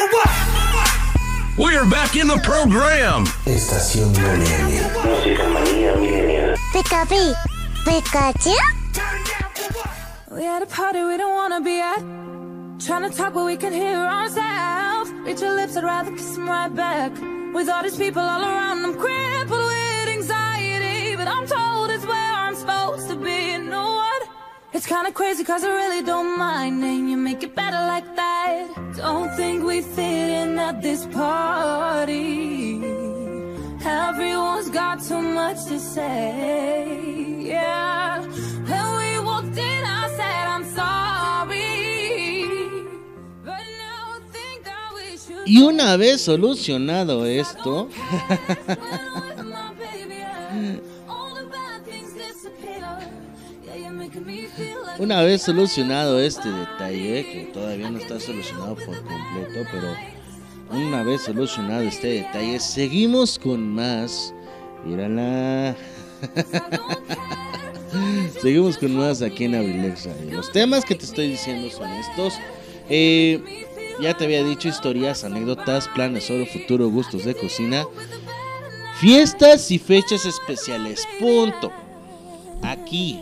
Turn down for what? We're back in the program. Estación WM. Música manía millennial. Pikachu. Pikachu. We at a party we don't wanna be at. Trying to talk but we can hear ourselves. Reach your lips, I'd rather kiss them right back. With all these people all around, I'm crippled with anxiety. But I'm told it's where I'm supposed to be. You know what? It's kinda crazy cause I really don't mind. And you make it better like that. Don't think we fit in at this party. Everyone's got too much to say. Yeah. When we walked in, I said, I'm sorry. But now I think that we should. Y una vez solucionado esto, una vez solucionado este detalle, que todavía no está solucionado por completo, pero una vez solucionado este detalle, seguimos con más. Mírala. Seguimos con más aquí en Abrilex Radio. Los temas que te estoy diciendo son estos. Eh, ya te había dicho historias, anécdotas, planes sobre futuro, gustos de cocina, fiestas y fechas especiales. Punto. Aquí.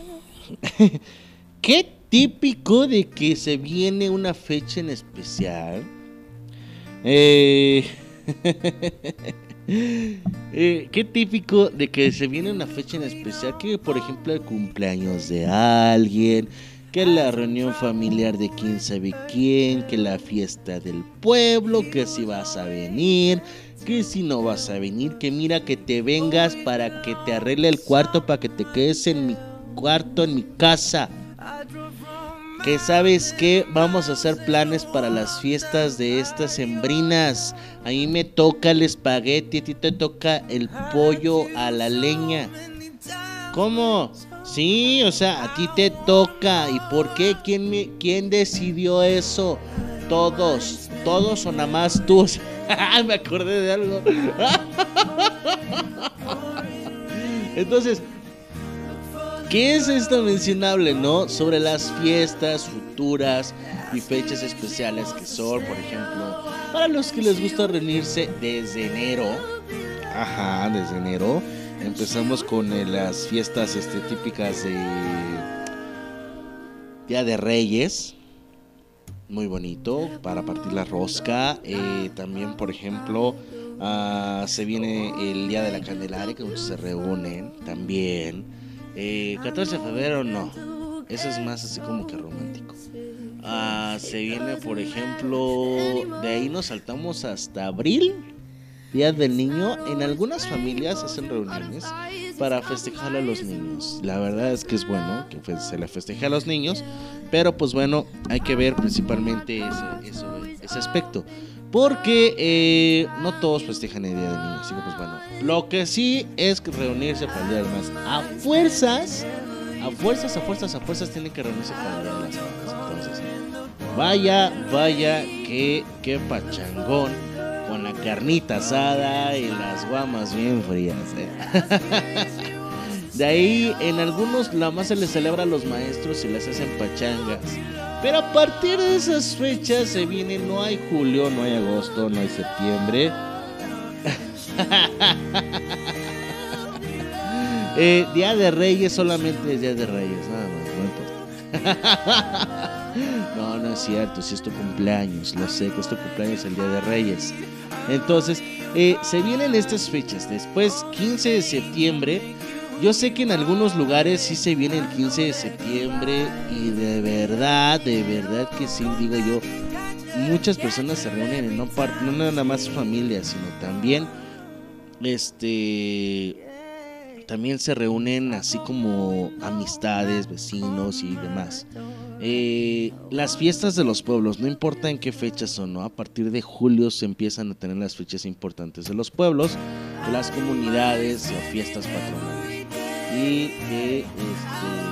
Qué típico de que se viene una fecha en especial. Eh, eh, qué típico de que se viene una fecha en especial, que por ejemplo el cumpleaños de alguien, que la reunión familiar de quién sabe quién, que la fiesta del pueblo, que si vas a venir, que si no vas a venir, que mira que te vengas para que te arregle el cuarto, para que te quedes en mi cuarto, en mi casa. Que sabes que vamos a hacer planes para las fiestas de estas sembrinas. A mí me toca el espagueti, a ti te toca el pollo a la leña. ¿Cómo? Sí, o sea, a ti te toca. ¿Y por qué? ¿Quién, me, quién decidió eso? Todos. Todos o nada más tú. me acordé de algo. Entonces, ¿Qué es esto mencionable, no? Sobre las fiestas futuras y fechas especiales que son, por ejemplo, para los que les gusta reunirse desde enero. Ajá, desde enero. Empezamos con eh, las fiestas este, típicas de Día de Reyes. Muy bonito para partir la rosca. Eh, también, por ejemplo, ah, se viene el Día de la Candelaria, que muchos se reúnen también. Eh, 14 de febrero no. Eso es más así como que romántico. Ah, se viene, por ejemplo, de ahí nos saltamos hasta abril, Día del Niño. En algunas familias hacen reuniones para festejar a los niños. La verdad es que es bueno que fe- se le festeje a los niños, pero pues bueno, hay que ver principalmente eso- ese aspecto. Porque eh, no todos festejan el Día del Niño, así que pues bueno. Lo que sí es que reunirse para el Día de las. A fuerzas, a fuerzas, a fuerzas, a fuerzas tienen que reunirse para el Día de las Madres. Entonces, vaya, vaya, que, qué pachangón. Con la carnita asada y las guamas bien frías. ¿eh? De ahí, en algunos la más se les celebra a los maestros y les hacen pachangas. Pero a partir de esas fechas se viene, no hay julio, no hay agosto, no hay septiembre. Eh, Día de Reyes solamente es Día de Reyes, nada más, no importa. no, no es cierto, si es tu cumpleaños, lo sé que es tu cumpleaños el Día de Reyes. Entonces, eh, se vienen estas fechas. Después, 15 de septiembre. Yo sé que en algunos lugares sí se viene el 15 de septiembre y de verdad, de verdad que sí, digo yo, muchas personas se reúnen en no, no nada más familias, sino también, este, también se reúnen así como amistades, vecinos y demás. Eh, las fiestas de los pueblos, no importa en qué fechas son, ¿no? A partir de julio se empiezan a tener las fechas importantes de los pueblos, de las comunidades o fiestas patronales. Y de este.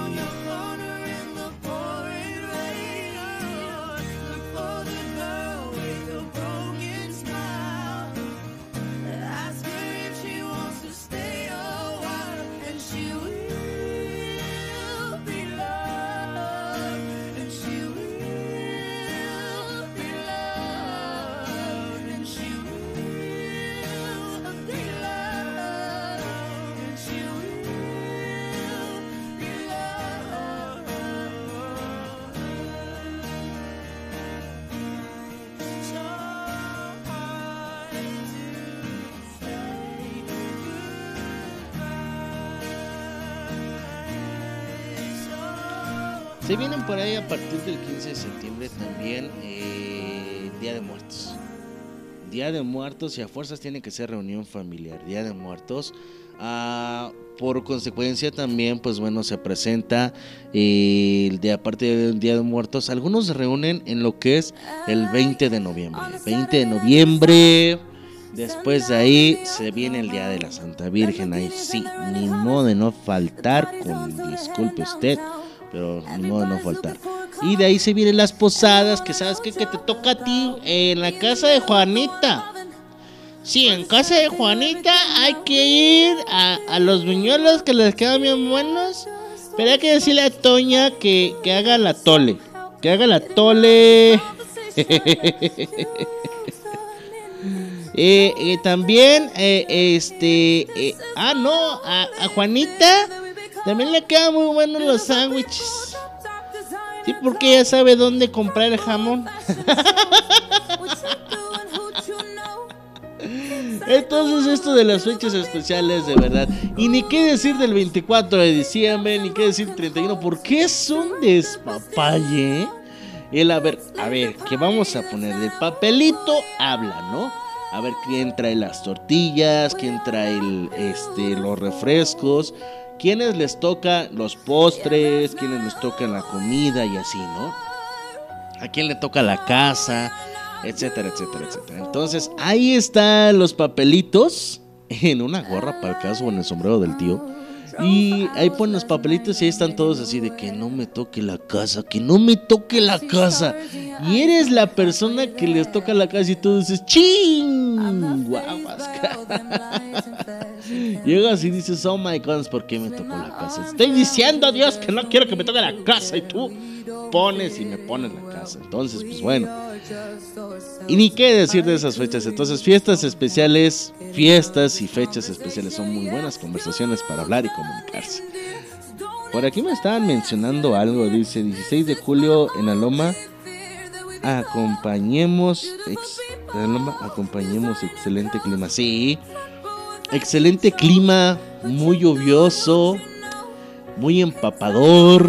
Por ahí a partir del 15 de septiembre también eh, Día de Muertos. Día de Muertos y a fuerzas tiene que ser reunión familiar. Día de Muertos. Ah, por consecuencia también, pues bueno, se presenta eh, el día, aparte del Día de Muertos, algunos se reúnen en lo que es el 20 de noviembre. 20 de noviembre, después de ahí se viene el Día de la Santa Virgen. Ahí sí, ni modo de no faltar, con disculpe usted, pero de no faltar. Y de ahí se vienen las posadas, que sabes qué? que te toca a ti en la casa de Juanita. Sí, en casa de Juanita hay que ir a, a los viñuelos que les quedan bien buenos. Pero hay que decirle a Toña que, que haga la tole. Que haga la tole. Eh, eh, también, eh, este. eh, ah, no, a Juanita también le quedan muy buenos los sándwiches. Sí, porque ella sabe dónde comprar el jamón. Entonces esto de las fechas especiales de verdad. Y ni qué decir del 24 de diciembre, ni qué decir 31, porque es un despapalle. El a ver, a ver, ¿qué vamos a poner? Del papelito habla, ¿no? A ver quién trae las tortillas, quién trae este, los refrescos, quiénes les toca los postres, quiénes les toca la comida y así, ¿no? A quién le toca la casa, etcétera, etcétera, etcétera. Entonces, ahí están los papelitos en una gorra para el caso o en el sombrero del tío. Y ahí ponen los papelitos y ahí están todos así de que no me toque la casa, que no me toque la casa. Y eres la persona que les toca la casa y tú dices, ¡ching! Guapas. Llegas y dices, oh my god, ¿por qué me tocó la casa? Estoy diciendo a Dios que no quiero que me toque la casa y tú pones y me pones la casa. Entonces, pues bueno. Y ni qué decir de esas fechas. Entonces, fiestas especiales, fiestas y fechas especiales son muy buenas conversaciones para hablar y comunicarse. Por aquí me estaban mencionando algo. Dice 16 de julio en la Loma. Acompañemos. ex- acompañemos excelente clima. Sí. Excelente clima. Muy lluvioso. Muy empapador.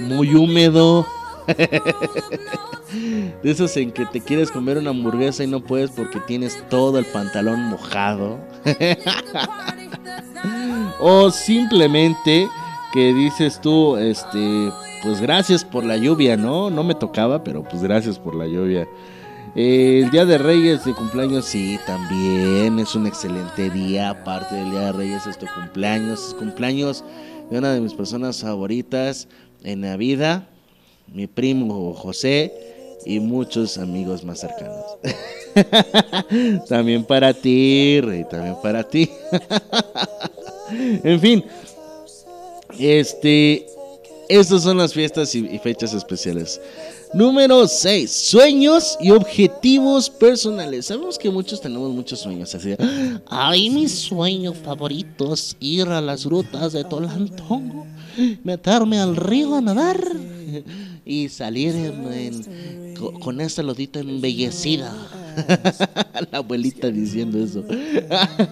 Muy húmedo. De esos en que te quieres comer una hamburguesa y no puedes porque tienes todo el pantalón mojado. o simplemente que dices tú, este, pues gracias por la lluvia, ¿no? No me tocaba, pero pues gracias por la lluvia. Eh, el Día de Reyes de cumpleaños, sí, también es un excelente día. Aparte del Día de Reyes es tu cumpleaños. Cumpleaños de una de mis personas favoritas en la vida, mi primo José y muchos amigos más cercanos. también para ti, Rey, también para ti. en fin, este, estas son las fiestas y, fechas especiales. Número 6. Sueños y objetivos personales. Sabemos que muchos tenemos muchos sueños. Así ay, mi sueño favorito es ir a las grutas de Tolantongo, meterme al río a nadar y salir en- en- co- con esa lodita embellecida. La abuelita diciendo eso.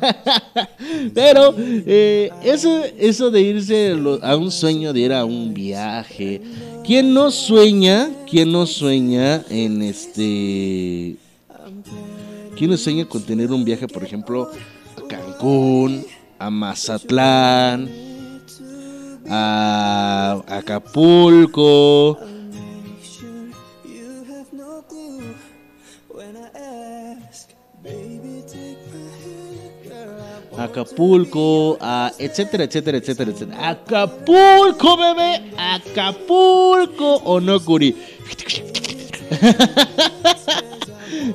Pero eh, eso, eso de irse a un sueño, de ir a un viaje. ¿Quién no sueña? ¿Quién no sueña en este... ¿Quién no sueña con tener un viaje, por ejemplo, a Cancún, a Mazatlán, a Acapulco? Acapulco, etcétera, etcétera, etcétera, etcétera. Acapulco, bebé, Acapulco, o no, Curi.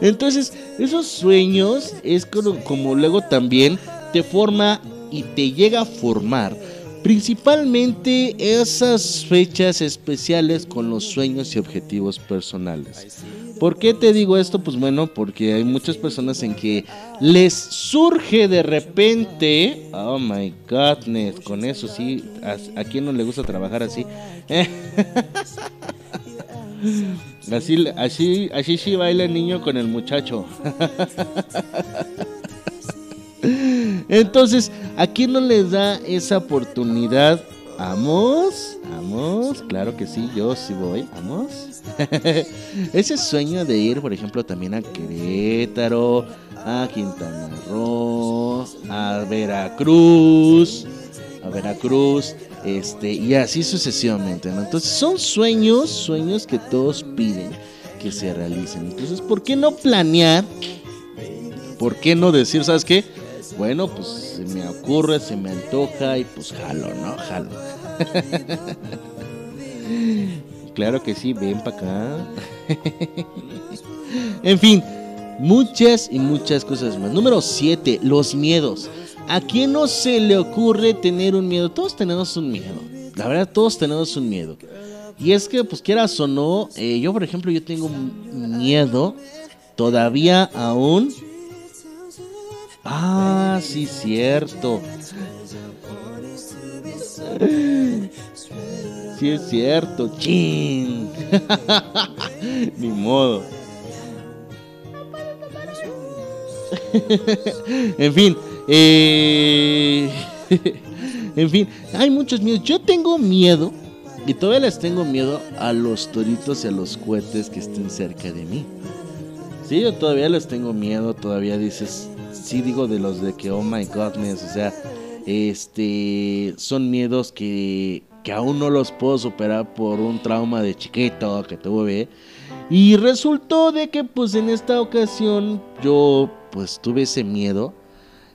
Entonces, esos sueños es como, como luego también te forma y te llega a formar principalmente esas fechas especiales con los sueños y objetivos personales. ¿Por qué te digo esto? Pues bueno, porque hay muchas personas en que les surge de repente, oh my godness, con eso sí, a, quién no le gusta trabajar así. Así, así, así sí baila el niño con el muchacho. Entonces, ¿a quién no les da esa oportunidad Vamos, vamos, claro que sí, yo sí voy, vamos. Ese sueño de ir, por ejemplo, también a Querétaro, a Quintana Roo, a Veracruz, a Veracruz, este, y así sucesivamente, ¿no? Entonces son sueños, sueños que todos piden que se realicen. Entonces, ¿por qué no planear? ¿Por qué no decir, sabes qué? Bueno, pues se me ocurre, se me antoja y pues jalo, ¿no? Jalo. claro que sí, ven para acá. en fin, muchas y muchas cosas más. Número 7, los miedos. ¿A quién no se le ocurre tener un miedo? Todos tenemos un miedo. La verdad, todos tenemos un miedo. Y es que, pues quieras o no, eh, yo por ejemplo, yo tengo miedo todavía aún. Ah, sí, cierto. Sí es cierto, chin. Ni modo. en fin, eh... en fin, hay muchos miedos. Yo tengo miedo y todavía les tengo miedo a los toritos y a los cohetes que estén cerca de mí. Sí, yo todavía les tengo miedo, todavía dices, sí digo de los de que, oh my godness, o sea, este, son miedos que, que aún no los puedo superar por un trauma de chiquito que tuve. Y resultó de que pues en esta ocasión yo pues tuve ese miedo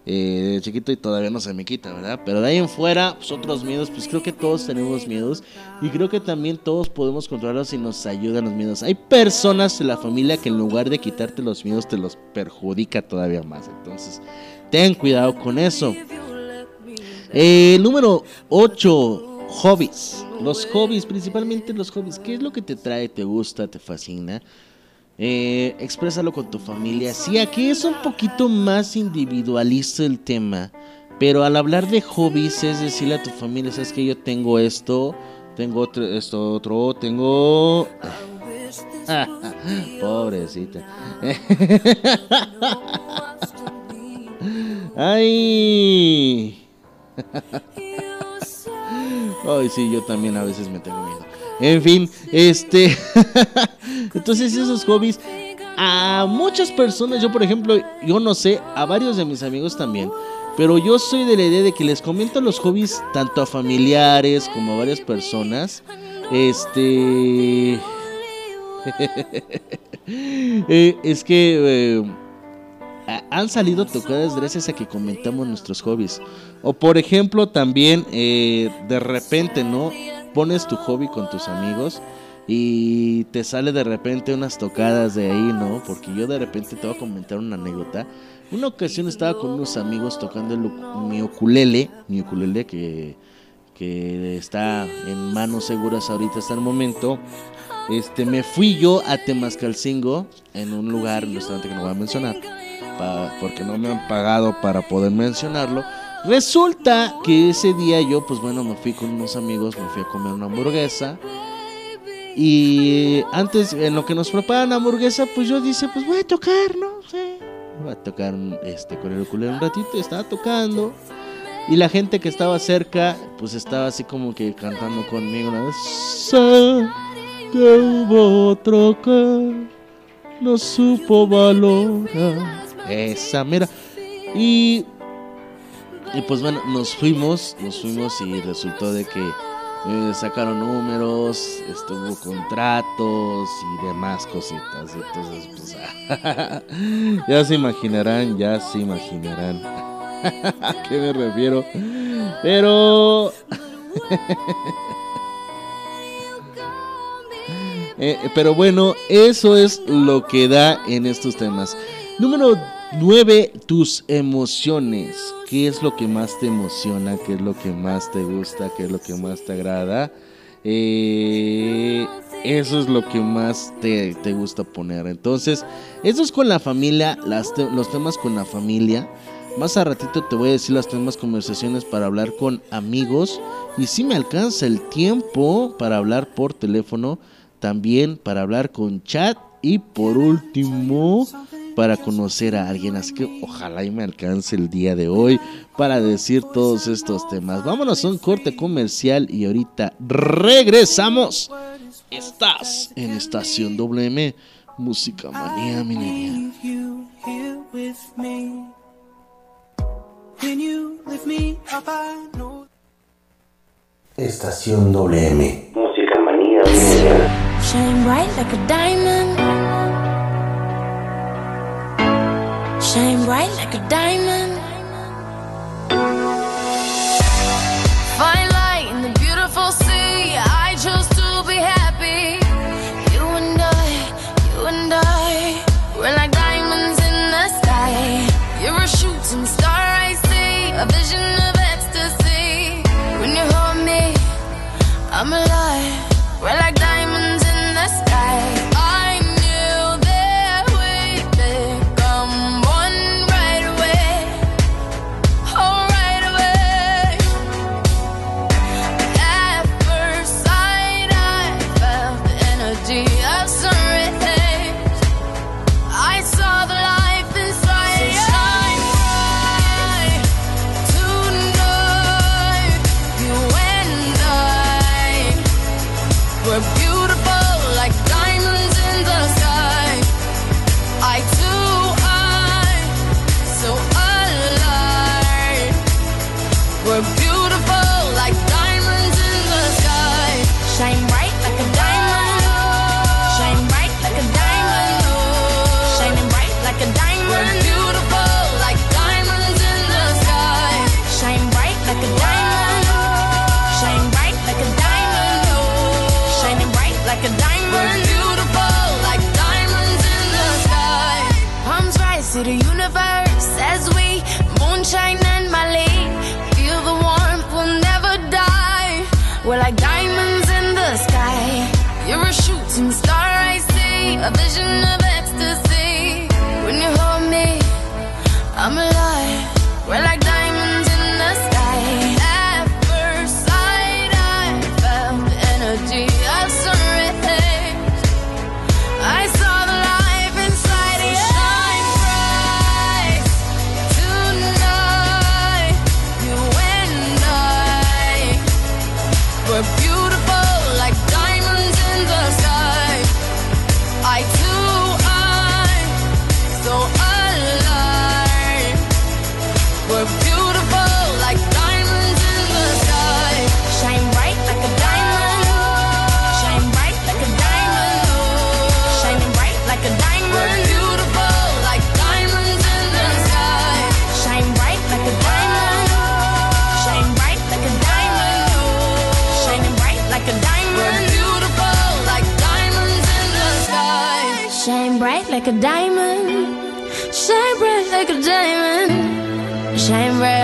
eh, de chiquito y todavía no se me quita, ¿verdad? Pero de ahí en fuera, pues otros miedos, pues creo que todos tenemos miedos y creo que también todos podemos controlarlos y nos ayudan los miedos. Hay personas en la familia que en lugar de quitarte los miedos te los perjudica todavía más, entonces ten cuidado con eso. Eh, número 8, hobbies. Los hobbies, principalmente los hobbies. ¿Qué es lo que te trae, te gusta, te fascina? Eh, exprésalo con tu familia. Sí, aquí es un poquito más individualista el tema. Pero al hablar de hobbies es decirle a tu familia, sabes que yo tengo esto, tengo otro, esto otro, tengo... Pobrecita. Ay. Ay, sí, yo también a veces me tengo miedo. En fin, este. Entonces, esos hobbies. A muchas personas, yo por ejemplo, yo no sé, a varios de mis amigos también. Pero yo soy de la idea de que les comento los hobbies tanto a familiares como a varias personas. Este. Eh, es que. Eh, han salido tocadas gracias a que comentamos nuestros hobbies. O por ejemplo también eh, de repente, ¿no? Pones tu hobby con tus amigos y te sale de repente unas tocadas de ahí, ¿no? Porque yo de repente te voy a comentar una anécdota. Una ocasión estaba con unos amigos tocando mi ukulele, mi ukulele que, que está en manos seguras ahorita hasta el momento. Este, me fui yo a Temascalcingo en un lugar, un restaurante que no voy a mencionar porque no me han pagado para poder mencionarlo. Resulta que ese día yo, pues bueno, me fui con unos amigos, me fui a comer una hamburguesa. Y antes, en lo que nos preparan la hamburguesa, pues yo dije, pues voy a tocar, ¿no? Sí. Voy a tocar este, con el ukulele un ratito, estaba tocando. Y la gente que estaba cerca, pues estaba así como que cantando conmigo una vez. Que hubo otro que no supo valorar esa mira. Y, y pues bueno, nos fuimos, nos fuimos y resultó de que eh, sacaron números, estuvo contratos y demás cositas. Entonces, pues, ya se imaginarán, ya se imaginarán a qué me refiero. Pero... Eh, pero bueno, eso es lo que da en estos temas. Número 9. Tus emociones. ¿Qué es lo que más te emociona? ¿Qué es lo que más te gusta? ¿Qué es lo que más te agrada? Eh, eso es lo que más te, gusta poner. Entonces, eso es con la familia, los temas con la familia. Más a ratito te voy a decir las temas conversaciones para hablar con amigos. Y si me alcanza el tiempo para hablar por teléfono, también para hablar con chat. Y por último, para conocer a alguien. Así que ojalá y me alcance el día de hoy para decir todos estos temas. Vámonos a un corte comercial y ahorita regresamos. Estás en Estación WM, Música Manía Minería. Estación WM, Música Manía Minería. shine bright like a diamond. Finally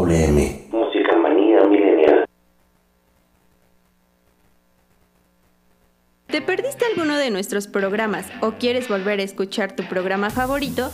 WM. Música manía milenial. ¿Te perdiste alguno de nuestros programas o quieres volver a escuchar tu programa favorito?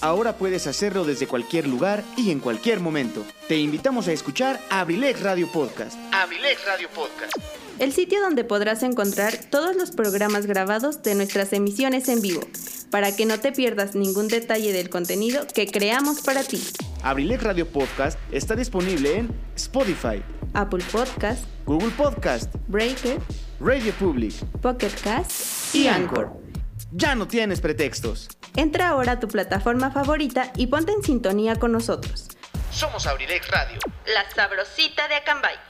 Ahora puedes hacerlo desde cualquier lugar y en cualquier momento. Te invitamos a escuchar Abrilex Radio Podcast. Abrilex Radio Podcast el sitio donde podrás encontrar todos los programas grabados de nuestras emisiones en vivo, para que no te pierdas ningún detalle del contenido que creamos para ti. Abrilec Radio Podcast está disponible en Spotify, Apple Podcast, Google Podcast, Breaker, Radio Public, Pocket Cast y Anchor. Ya no tienes pretextos. Entra ahora a tu plataforma favorita y ponte en sintonía con nosotros. Somos Abrilec Radio, la sabrosita de Acambay.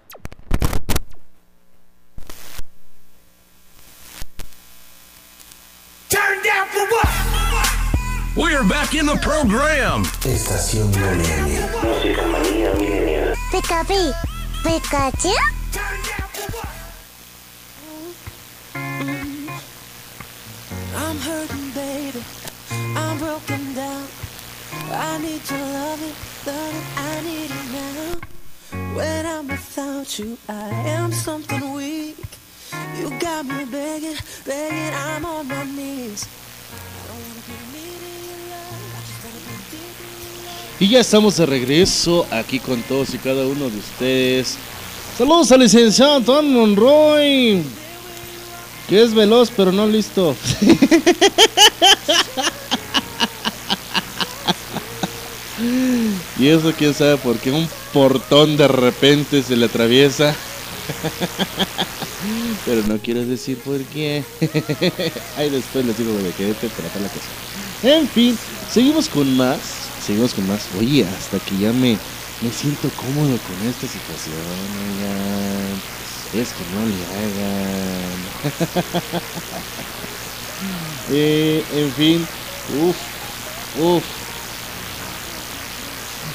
Turn down for what? We're back in the program. Estación Millennial. Música manía millennial. Pikapi, Pikachu. I'm hurting, baby. I'm broken down. I need your loving, loving. I need it now. When I'm without you, I am something weak. You got me begging, begging. I'm on my knees. Y ya estamos de regreso aquí con todos y cada uno de ustedes. Saludos al licenciado Antoine Monroy, que es veloz pero no listo. y eso quién sabe por qué un portón de repente se le atraviesa. pero no quiero decir por qué. Ahí después les digo de qué trata la cosa. En fin, seguimos con más. Seguimos con más. Oye, hasta que ya me, me siento cómodo con esta situación. Oigan. Es que no le hagan. Eh, en fin. Uf. Uf.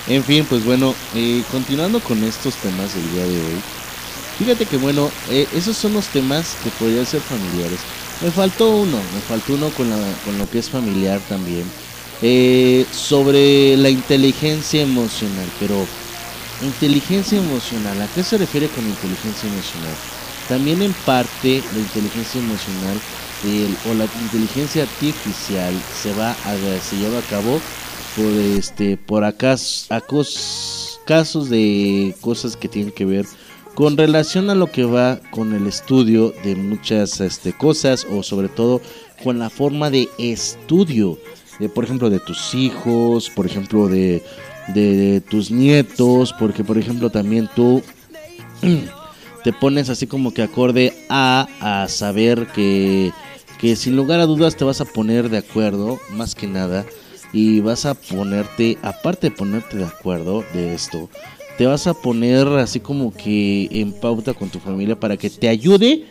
En fin, pues bueno, eh, continuando con estos temas del día de hoy. Fíjate que bueno, eh, esos son los temas que podrían ser familiares. Me faltó uno, me faltó uno con, la, con lo que es familiar también. Eh, sobre la inteligencia emocional, pero inteligencia emocional, ¿a qué se refiere con inteligencia emocional? También en parte la inteligencia emocional o la inteligencia artificial se va se lleva a cabo por este por acos- casos de cosas que tienen que ver con relación a lo que va con el estudio de muchas este, cosas o sobre todo con la forma de estudio de, por ejemplo de tus hijos por ejemplo de, de- de tus nietos porque por ejemplo también tú te pones así como que acorde a, a saber que, que sin lugar a dudas te vas a poner de acuerdo, más que nada, y vas a ponerte, aparte de ponerte de acuerdo de esto, te vas a poner así como que en pauta con tu familia para que te ayude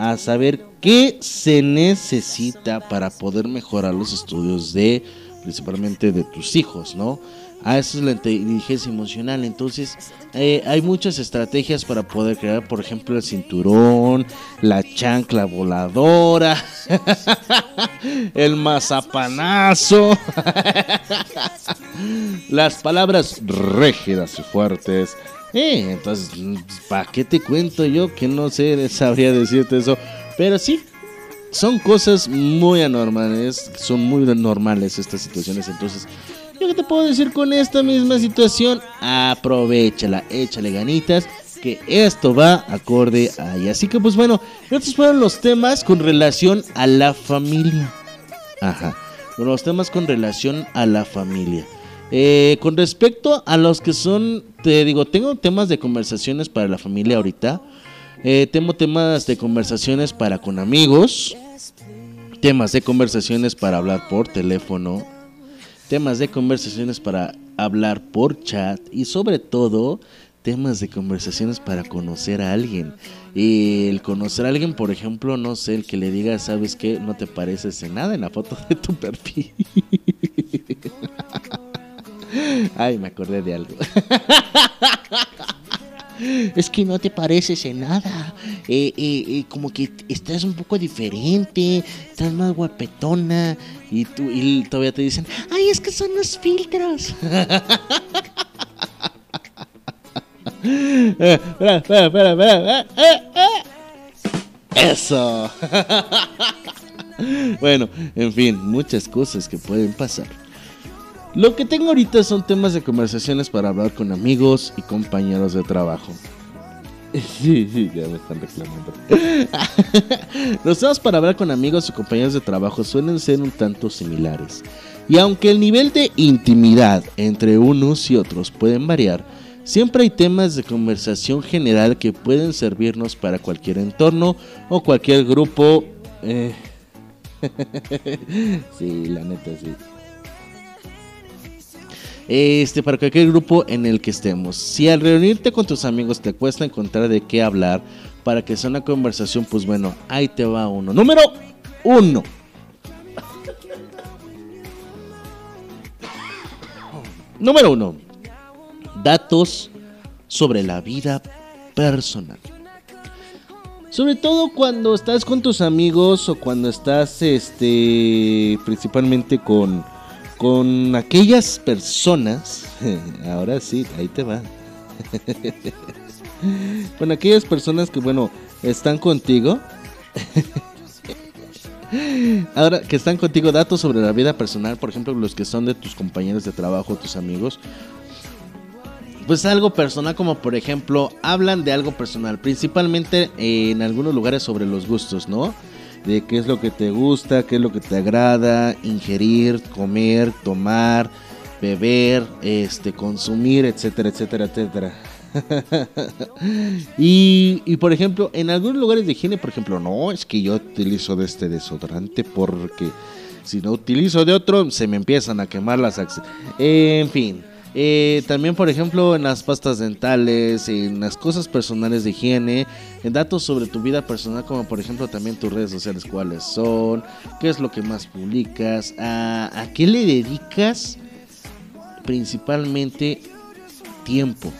a saber qué se necesita para poder mejorar los estudios de principalmente de tus hijos, ¿no? Ah, eso es la inteligencia emocional. Entonces, eh, hay muchas estrategias para poder crear, por ejemplo, el cinturón, la chancla voladora, el mazapanazo, las palabras rígidas y fuertes. Eh, entonces, ¿para qué te cuento yo que no sé, sabría decirte eso? Pero sí, son cosas muy anormales, son muy normales estas situaciones. Entonces, ¿yo qué te puedo decir con esta misma situación? Aprovechala, échale ganitas, que esto va acorde ahí. Así que, pues bueno, estos fueron los temas con relación a la familia. Ajá, los temas con relación a la familia. Eh, con respecto a los que son, te digo, tengo temas de conversaciones para la familia ahorita. Eh, tengo temas de conversaciones para con amigos. Temas de conversaciones para hablar por teléfono. Temas de conversaciones para hablar por chat. Y sobre todo, temas de conversaciones para conocer a alguien. Y el conocer a alguien, por ejemplo, no sé, el que le diga, ¿sabes qué? No te pareces en nada en la foto de tu perfil. Ay, me acordé de algo. Es que no te pareces en nada. Eh, eh, eh, como que estás un poco diferente. Estás más guapetona. Y, tú, y todavía te dicen, ay, es que son los filtros. Espera, espera, espera. Eso. bueno, en fin, muchas cosas que pueden pasar. Lo que tengo ahorita son temas de conversaciones para hablar con amigos y compañeros de trabajo. Sí, sí, ya me están reclamando. Los temas para hablar con amigos y compañeros de trabajo suelen ser un tanto similares. Y aunque el nivel de intimidad entre unos y otros pueden variar, siempre hay temas de conversación general que pueden servirnos para cualquier entorno o cualquier grupo. eh. sí, la neta sí. Este, para cualquier grupo en el que estemos. Si al reunirte con tus amigos te cuesta encontrar de qué hablar para que sea una conversación, pues bueno, ahí te va uno. Número uno. Número uno. Datos sobre la vida personal. Sobre todo cuando estás con tus amigos o cuando estás, este, principalmente con, con aquellas personas. Ahora sí, ahí te va. con aquellas personas que, bueno, están contigo. Ahora que están contigo datos sobre la vida personal, por ejemplo, los que son de tus compañeros de trabajo, tus amigos. Pues algo personal como por ejemplo, hablan de algo personal, principalmente en algunos lugares sobre los gustos, ¿no? De qué es lo que te gusta, qué es lo que te agrada, ingerir, comer, tomar, beber, este, consumir, etcétera, etcétera, etcétera. y, y, por ejemplo, en algunos lugares de higiene, por ejemplo, no, es que yo utilizo de este desodorante porque si no utilizo de otro, se me empiezan a quemar las axis. En fin. Eh, también, por ejemplo, en las pastas dentales, en las cosas personales de higiene, en datos sobre tu vida personal, como por ejemplo también tus redes sociales, cuáles son, qué es lo que más publicas, a, a qué le dedicas principalmente tiempo.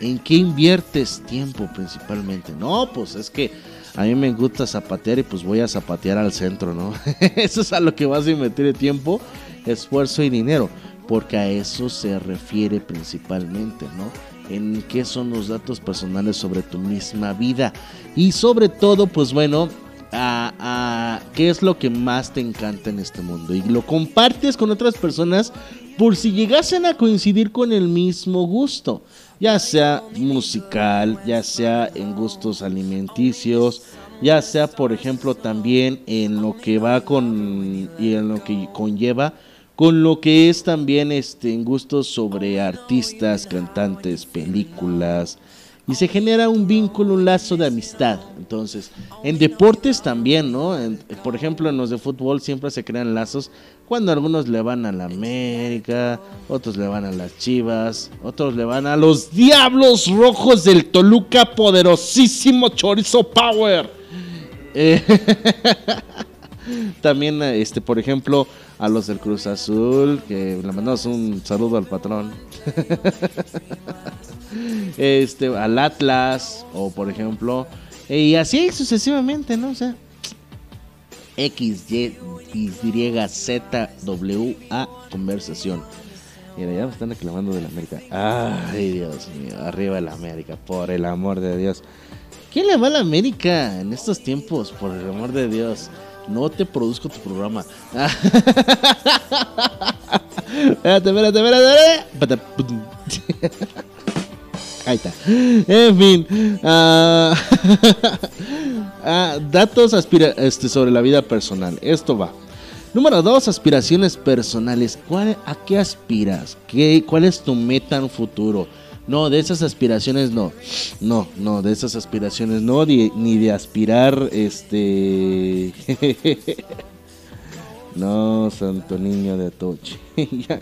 ¿En qué inviertes tiempo principalmente? No, pues es que a mí me gusta zapatear y pues voy a zapatear al centro, ¿no? eso es a lo que vas a invertir tiempo, esfuerzo y dinero, porque a eso se refiere principalmente, ¿no? En qué son los datos personales sobre tu misma vida y sobre todo, pues bueno, a, qué es lo que más te encanta en este mundo y lo compartes con otras personas por si llegasen a coincidir con el mismo gusto ya sea musical, ya sea en gustos alimenticios, ya sea por ejemplo también en lo que va con y en lo que conlleva con lo que es también este en gustos sobre artistas, cantantes, películas y se genera un vínculo, un lazo de amistad. Entonces, en deportes también, ¿no? Por ejemplo, en los de fútbol siempre se crean lazos cuando algunos le van a la América, otros le van a las Chivas, otros le van a los Diablos Rojos del Toluca, poderosísimo Chorizo Power. Eh, también, este, por ejemplo, a los del Cruz Azul, que le mandamos un saludo al patrón. este, al Atlas, o por ejemplo, y así sucesivamente, ¿no? O sea, X, Y, Y, Z, W, A, conversación. Mira, ya me están reclamando de la América. Ay, Dios mío, arriba de la América, por el amor de Dios. ¿Quién le va a la América en estos tiempos? Por el amor de Dios. No te produzco tu programa. espérate, espérate, espérate. Ahí está. En fin. ah, ah, datos aspira este, sobre la vida personal. Esto va. Número dos, aspiraciones personales. ¿Cuál, ¿A qué aspiras? ¿Qué, ¿Cuál es tu meta en futuro? No, de esas aspiraciones no. No, no, de esas aspiraciones no. Ni, ni de aspirar, este... no, santo niño de Atoche.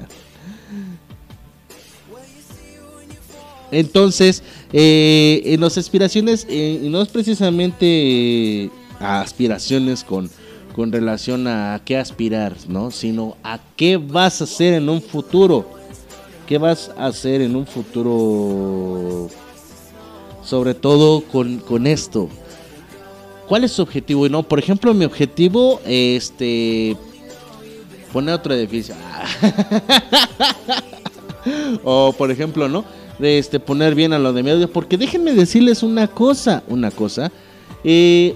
Entonces, eh, en las aspiraciones, eh, no es precisamente aspiraciones con, con relación a qué aspirar, ¿no? Sino a qué vas a hacer en un futuro. ¿Qué vas a hacer en un futuro? Sobre todo con, con esto. ¿Cuál es su objetivo? No, por ejemplo, mi objetivo, este, poner otro edificio. o por ejemplo, ¿no? Este poner bien a lo de medio. Porque déjenme decirles una cosa. Una cosa. Eh,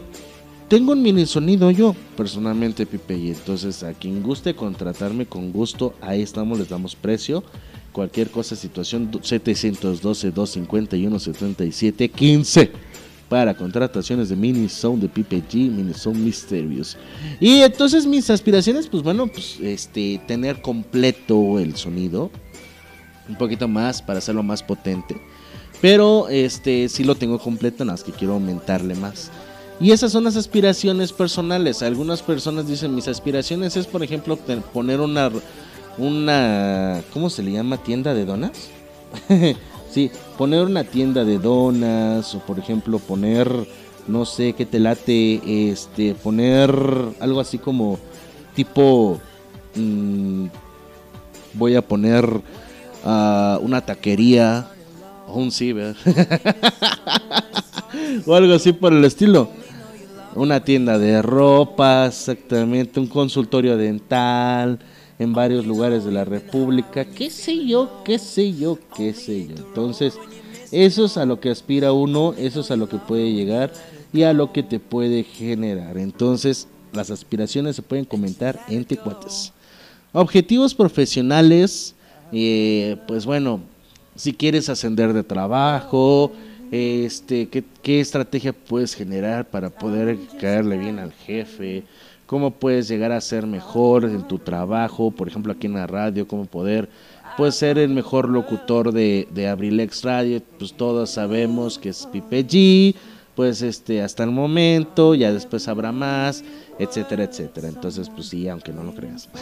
tengo un mini sonido yo, personalmente, Pipe. Y entonces, a quien guste contratarme con gusto, ahí estamos, les damos precio. Cualquier cosa, situación 712-251-7715 para contrataciones de Mini Sound de PPG, Mini Sound Mysterious. Y entonces mis aspiraciones, pues bueno, pues este tener completo el sonido, un poquito más para hacerlo más potente. Pero este sí lo tengo completo, nada más que quiero aumentarle más. Y esas son las aspiraciones personales. Algunas personas dicen, mis aspiraciones es, por ejemplo, poner una, una, ¿cómo se le llama? Tienda de donas. sí, poner una tienda de donas o, por ejemplo, poner, no sé, qué te late, este, poner algo así como tipo, mm, voy a poner ah, una taquería o un ciber o algo así por el estilo. Una tienda de ropa, exactamente, un consultorio dental en varios lugares de la República, qué sé yo, qué sé yo, qué sé yo. Entonces, eso es a lo que aspira uno, eso es a lo que puede llegar y a lo que te puede generar. Entonces, las aspiraciones se pueden comentar entre cuates. Objetivos profesionales, eh, pues bueno, si quieres ascender de trabajo, este, ¿qué, qué estrategia puedes generar para poder caerle bien al jefe, cómo puedes llegar a ser mejor en tu trabajo, por ejemplo aquí en la radio, cómo poder pues, ser el mejor locutor de, de Abrilex Radio, pues todos sabemos que es Pipe G, pues este hasta el momento, ya después habrá más, etcétera, etcétera. Entonces, pues sí, aunque no lo creas.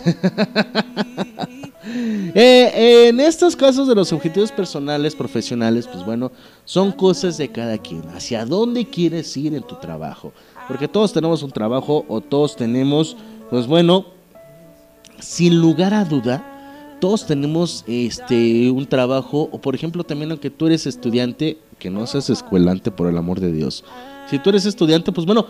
Eh, en estos casos de los objetivos personales, profesionales, pues bueno, son cosas de cada quien. ¿Hacia dónde quieres ir en tu trabajo? Porque todos tenemos un trabajo o todos tenemos, pues bueno, sin lugar a duda, todos tenemos este un trabajo o por ejemplo también aunque tú eres estudiante, que no seas escuelante por el amor de Dios. Si tú eres estudiante, pues bueno,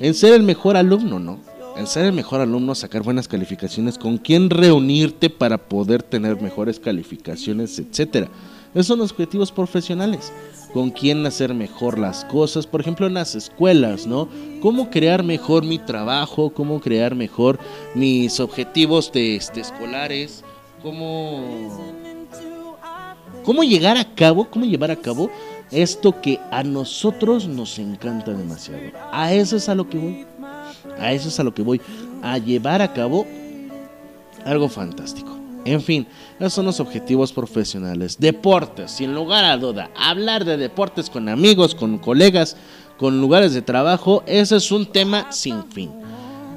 en ser el mejor alumno, ¿no? En ser el mejor alumno, sacar buenas calificaciones, con quién reunirte para poder tener mejores calificaciones, etcétera. Esos son los objetivos profesionales. Con quién hacer mejor las cosas, por ejemplo en las escuelas, ¿no? Cómo crear mejor mi trabajo, cómo crear mejor mis objetivos de, este, escolares, cómo cómo llegar a cabo, cómo llevar a cabo esto que a nosotros nos encanta demasiado. A eso es a lo que voy. A eso es a lo que voy. A llevar a cabo algo fantástico. En fin, esos son los objetivos profesionales. Deportes, sin lugar a duda. Hablar de deportes con amigos, con colegas, con lugares de trabajo, ese es un tema sin fin.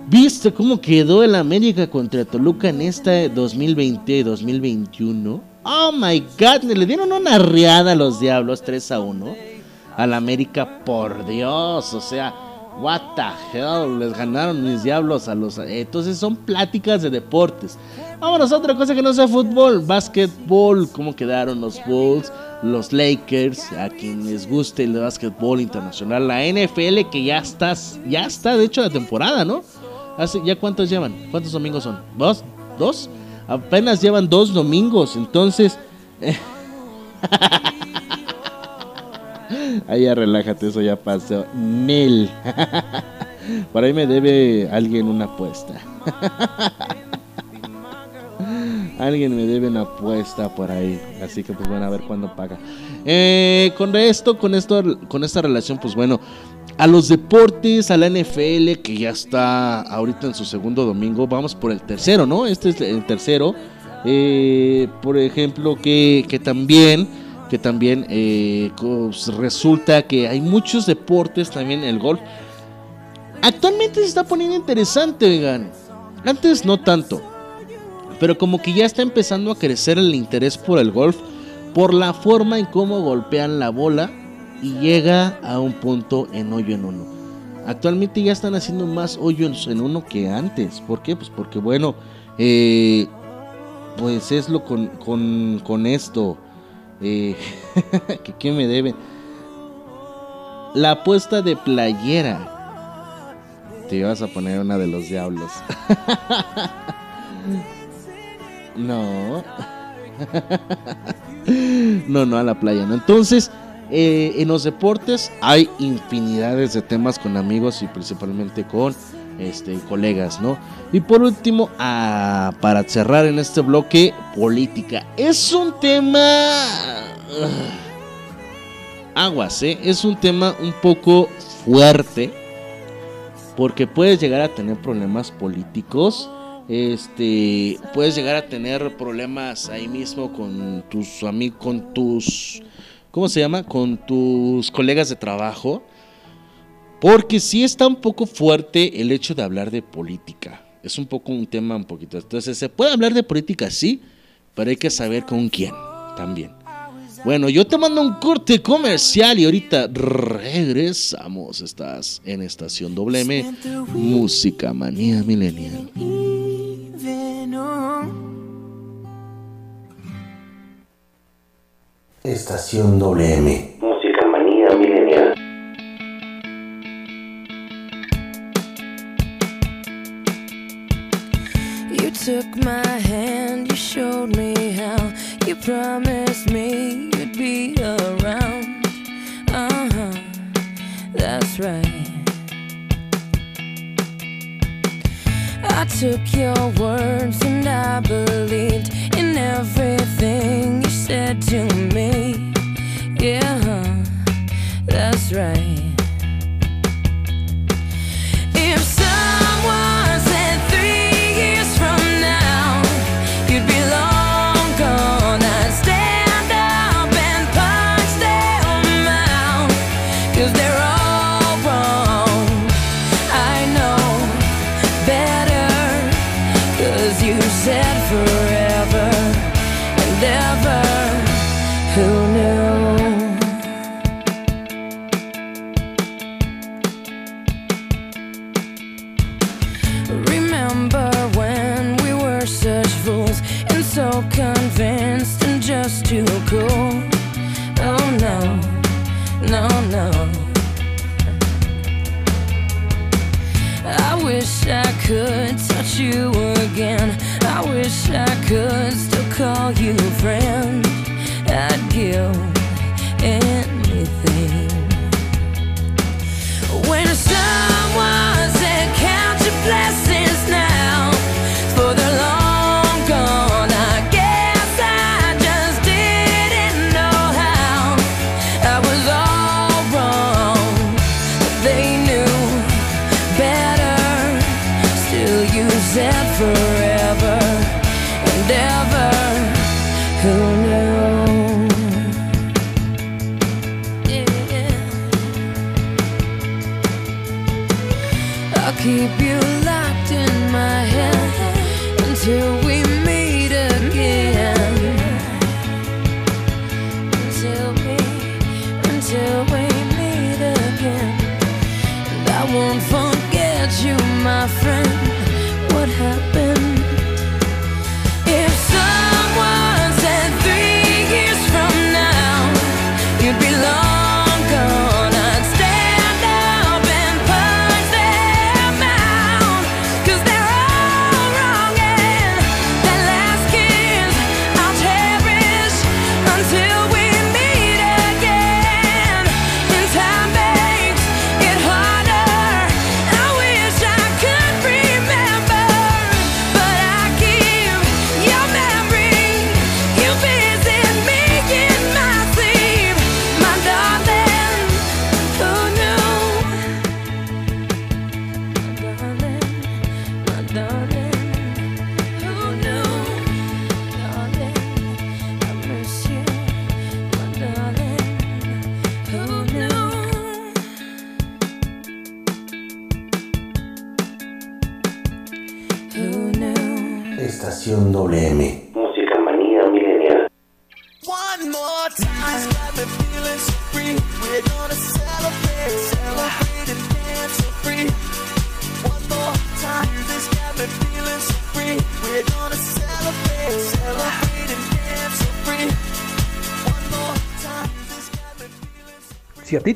¿Viste cómo quedó el América contra Toluca en esta 2020-2021? Oh my god, le dieron una riada a los Diablos 3 a 1 al América, por Dios, o sea, what the hell, les ganaron mis Diablos a los entonces son pláticas de deportes. Vámonos a otra cosa que no sea fútbol, básquetbol, cómo quedaron los Bulls, los Lakers, a quien les guste el básquetbol internacional, la NFL que ya está ya está de hecho la temporada, ¿no? Hace, ¿Ya cuántos llevan? ¿Cuántos domingos son? ¿Dos? ¿Dos? Apenas llevan dos domingos, entonces... eh, Ahí ya relájate, eso ya pasó. Mil. Por ahí me debe alguien una apuesta. Alguien me debe una apuesta por ahí. Así que pues bueno, a ver cuándo paga. Eh, con esto, con esto, con esta relación, pues bueno, a los deportes, a la NFL, que ya está ahorita en su segundo domingo, vamos por el tercero, ¿no? Este es el tercero. Eh, por ejemplo, que, que también, que también eh, pues, resulta que hay muchos deportes, también el golf. Actualmente se está poniendo interesante, oigan. Antes no tanto. Pero como que ya está empezando a crecer el interés por el golf. Por la forma en cómo golpean la bola. Y llega a un punto en hoyo en uno. Actualmente ya están haciendo más hoyos en uno que antes. ¿Por qué? Pues porque bueno. eh, pues es lo con, con, con esto. Que ¿Qué me deben? La apuesta de playera. Te ibas a poner una de los diablos. no. no, no a la playa, ¿no? Entonces, eh, en los deportes hay infinidades de temas con amigos y principalmente con este, colegas, ¿no? Y por último, ah, para cerrar en este bloque, política. Es un tema... ah, aguas, ¿eh? Es un tema un poco fuerte. Porque puedes llegar a tener problemas políticos. Este, puedes llegar a tener problemas ahí mismo con tus amigos, con tus, ¿cómo se llama? Con tus colegas de trabajo. Porque sí está un poco fuerte el hecho de hablar de política. Es un poco un tema un poquito. Entonces, se puede hablar de política, sí, pero hay que saber con quién también. Bueno, yo te mando un corte comercial y ahorita regresamos. Estás en Estación WM, Música Manía Millennial. Estación WM. Took my hand, you showed me how. You promised me you'd be around. Uh huh, that's right. I took your words and I believed in everything you said to me. Yeah, huh, that's right. If someone Remember when we were such fools and so convinced and just too cool? Oh no, no, no. I wish I could touch you again. I wish I could still call you friend. I'd give anything. When someone your blessings now,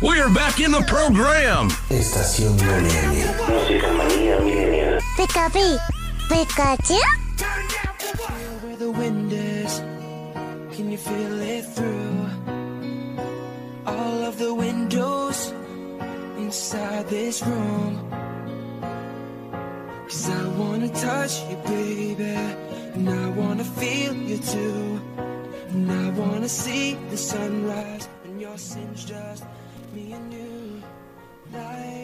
We're back in the program. Estación Millennial. Música manía millennial. Pikapi, Pikachu. where the wind is. Can you feel it through all of the windows inside this room? Cause I wanna touch you, baby, and I wanna feel you too. And I wanna see the sunrise when your sins just me and you.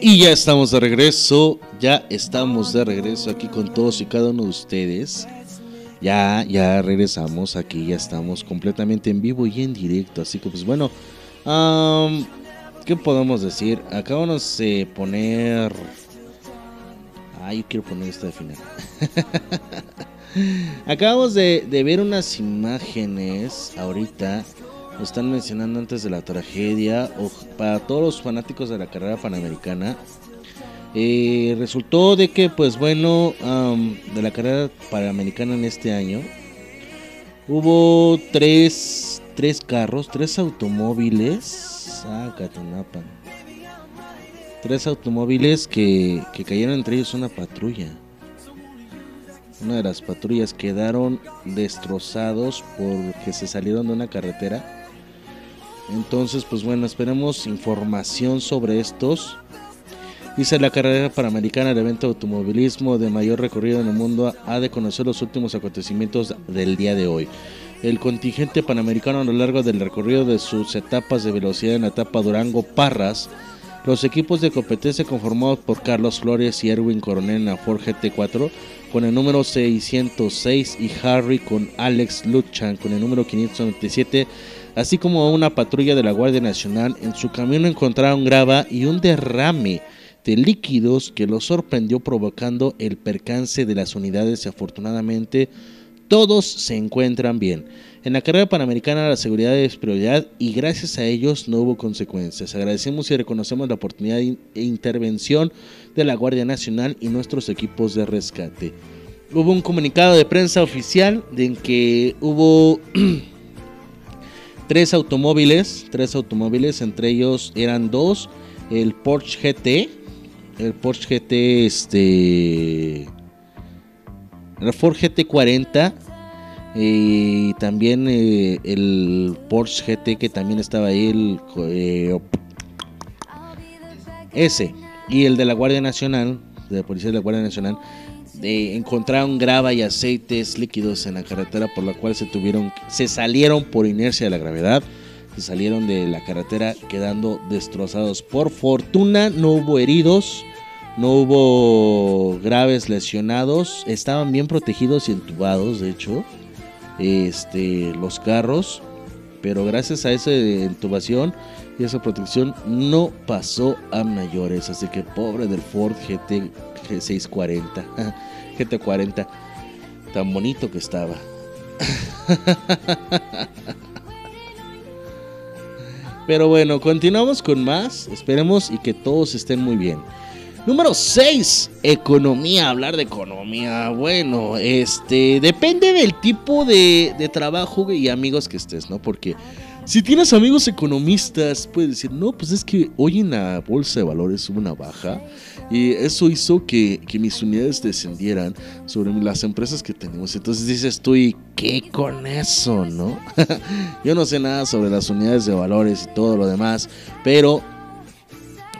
Y ya estamos de regreso, ya estamos de regreso aquí con todos y cada uno de ustedes. Ya, ya regresamos aquí, ya estamos completamente en vivo y en directo. Así que pues bueno, ¿qué podemos decir? Acabamos de poner... Ah, yo quiero poner esta de final. Acabamos de ver unas imágenes ahorita. Lo están mencionando antes de la tragedia. o- para todos los fanáticos de la carrera panamericana. eh, resultó de que, pues bueno, am, de la carrera panamericana en este año. Hubo tres, tres carros, tres automóviles. Ah, Catanapan. Tres automóviles que, que cayeron entre ellos una patrulla. Una de las patrullas quedaron destrozados porque se salieron de una carretera. Entonces, pues bueno, esperemos información sobre estos. Dice la carrera panamericana, el evento de automovilismo de mayor recorrido en el mundo, ha de conocer los últimos acontecimientos del día de hoy. El contingente panamericano a lo largo del recorrido de sus etapas de velocidad en la etapa Durango-Parras, los equipos de competencia conformados por Carlos Flores y Erwin Coronel en la Ford GT4 con el número 606 y Harry con Alex Luchan con el número 597, así como una patrulla de la Guardia Nacional. En su camino encontraron grava y un derrame de líquidos que los sorprendió provocando el percance de las unidades afortunadamente todos se encuentran bien. En la carrera panamericana la seguridad es prioridad y gracias a ellos no hubo consecuencias. Agradecemos y reconocemos la oportunidad e intervención de la Guardia Nacional y nuestros equipos de rescate. Hubo un comunicado de prensa oficial en que hubo tres automóviles, tres automóviles, entre ellos eran dos, el Porsche GT, el Porsche GT este el Ford GT40 y también eh, el Porsche GT que también estaba ahí el eh, ese y el de la Guardia Nacional de la Policía de la Guardia Nacional eh, encontraron grava y aceites líquidos en la carretera por la cual se tuvieron se salieron por inercia de la gravedad se salieron de la carretera quedando destrozados. Por fortuna no hubo heridos no hubo graves lesionados, estaban bien protegidos y entubados, de hecho, este, los carros, pero gracias a esa intubación y esa protección no pasó a mayores, así que pobre del Ford GT G640, GT40, tan bonito que estaba. Pero bueno, continuamos con más, esperemos y que todos estén muy bien. Número 6, economía, hablar de economía. Bueno, este depende del tipo de, de trabajo y amigos que estés, ¿no? Porque si tienes amigos economistas, puedes decir, no, pues es que hoy en la bolsa de valores hubo una baja y eso hizo que, que mis unidades descendieran sobre las empresas que tenemos. Entonces dices tú, ¿y qué con eso, no? Yo no sé nada sobre las unidades de valores y todo lo demás, pero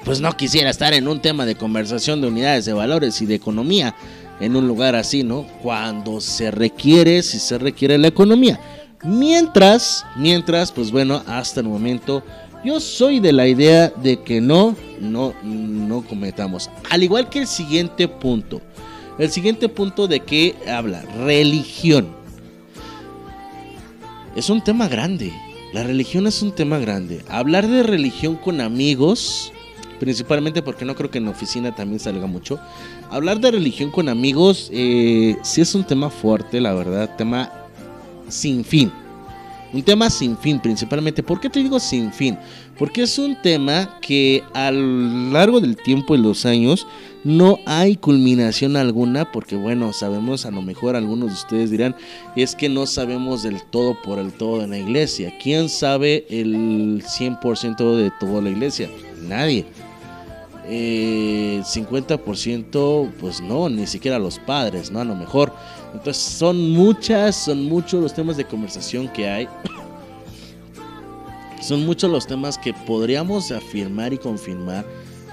pues no quisiera estar en un tema de conversación de unidades de valores y de economía en un lugar así, ¿no? Cuando se requiere, si se requiere la economía. Mientras, mientras, pues bueno, hasta el momento yo soy de la idea de que no, no, no cometamos. Al igual que el siguiente punto. El siguiente punto de qué habla, religión. Es un tema grande. La religión es un tema grande. Hablar de religión con amigos principalmente porque no creo que en la oficina también salga mucho. Hablar de religión con amigos eh, sí es un tema fuerte, la verdad, tema sin fin. Un tema sin fin principalmente. ¿Por qué te digo sin fin? Porque es un tema que a lo largo del tiempo y los años no hay culminación alguna. Porque bueno, sabemos, a lo mejor algunos de ustedes dirán, es que no sabemos del todo por el todo en la iglesia. ¿Quién sabe el 100% de toda la iglesia? Nadie. Eh, 50% pues no, ni siquiera los padres, ¿no? A lo mejor. Entonces son muchas, son muchos los temas de conversación que hay. son muchos los temas que podríamos afirmar y confirmar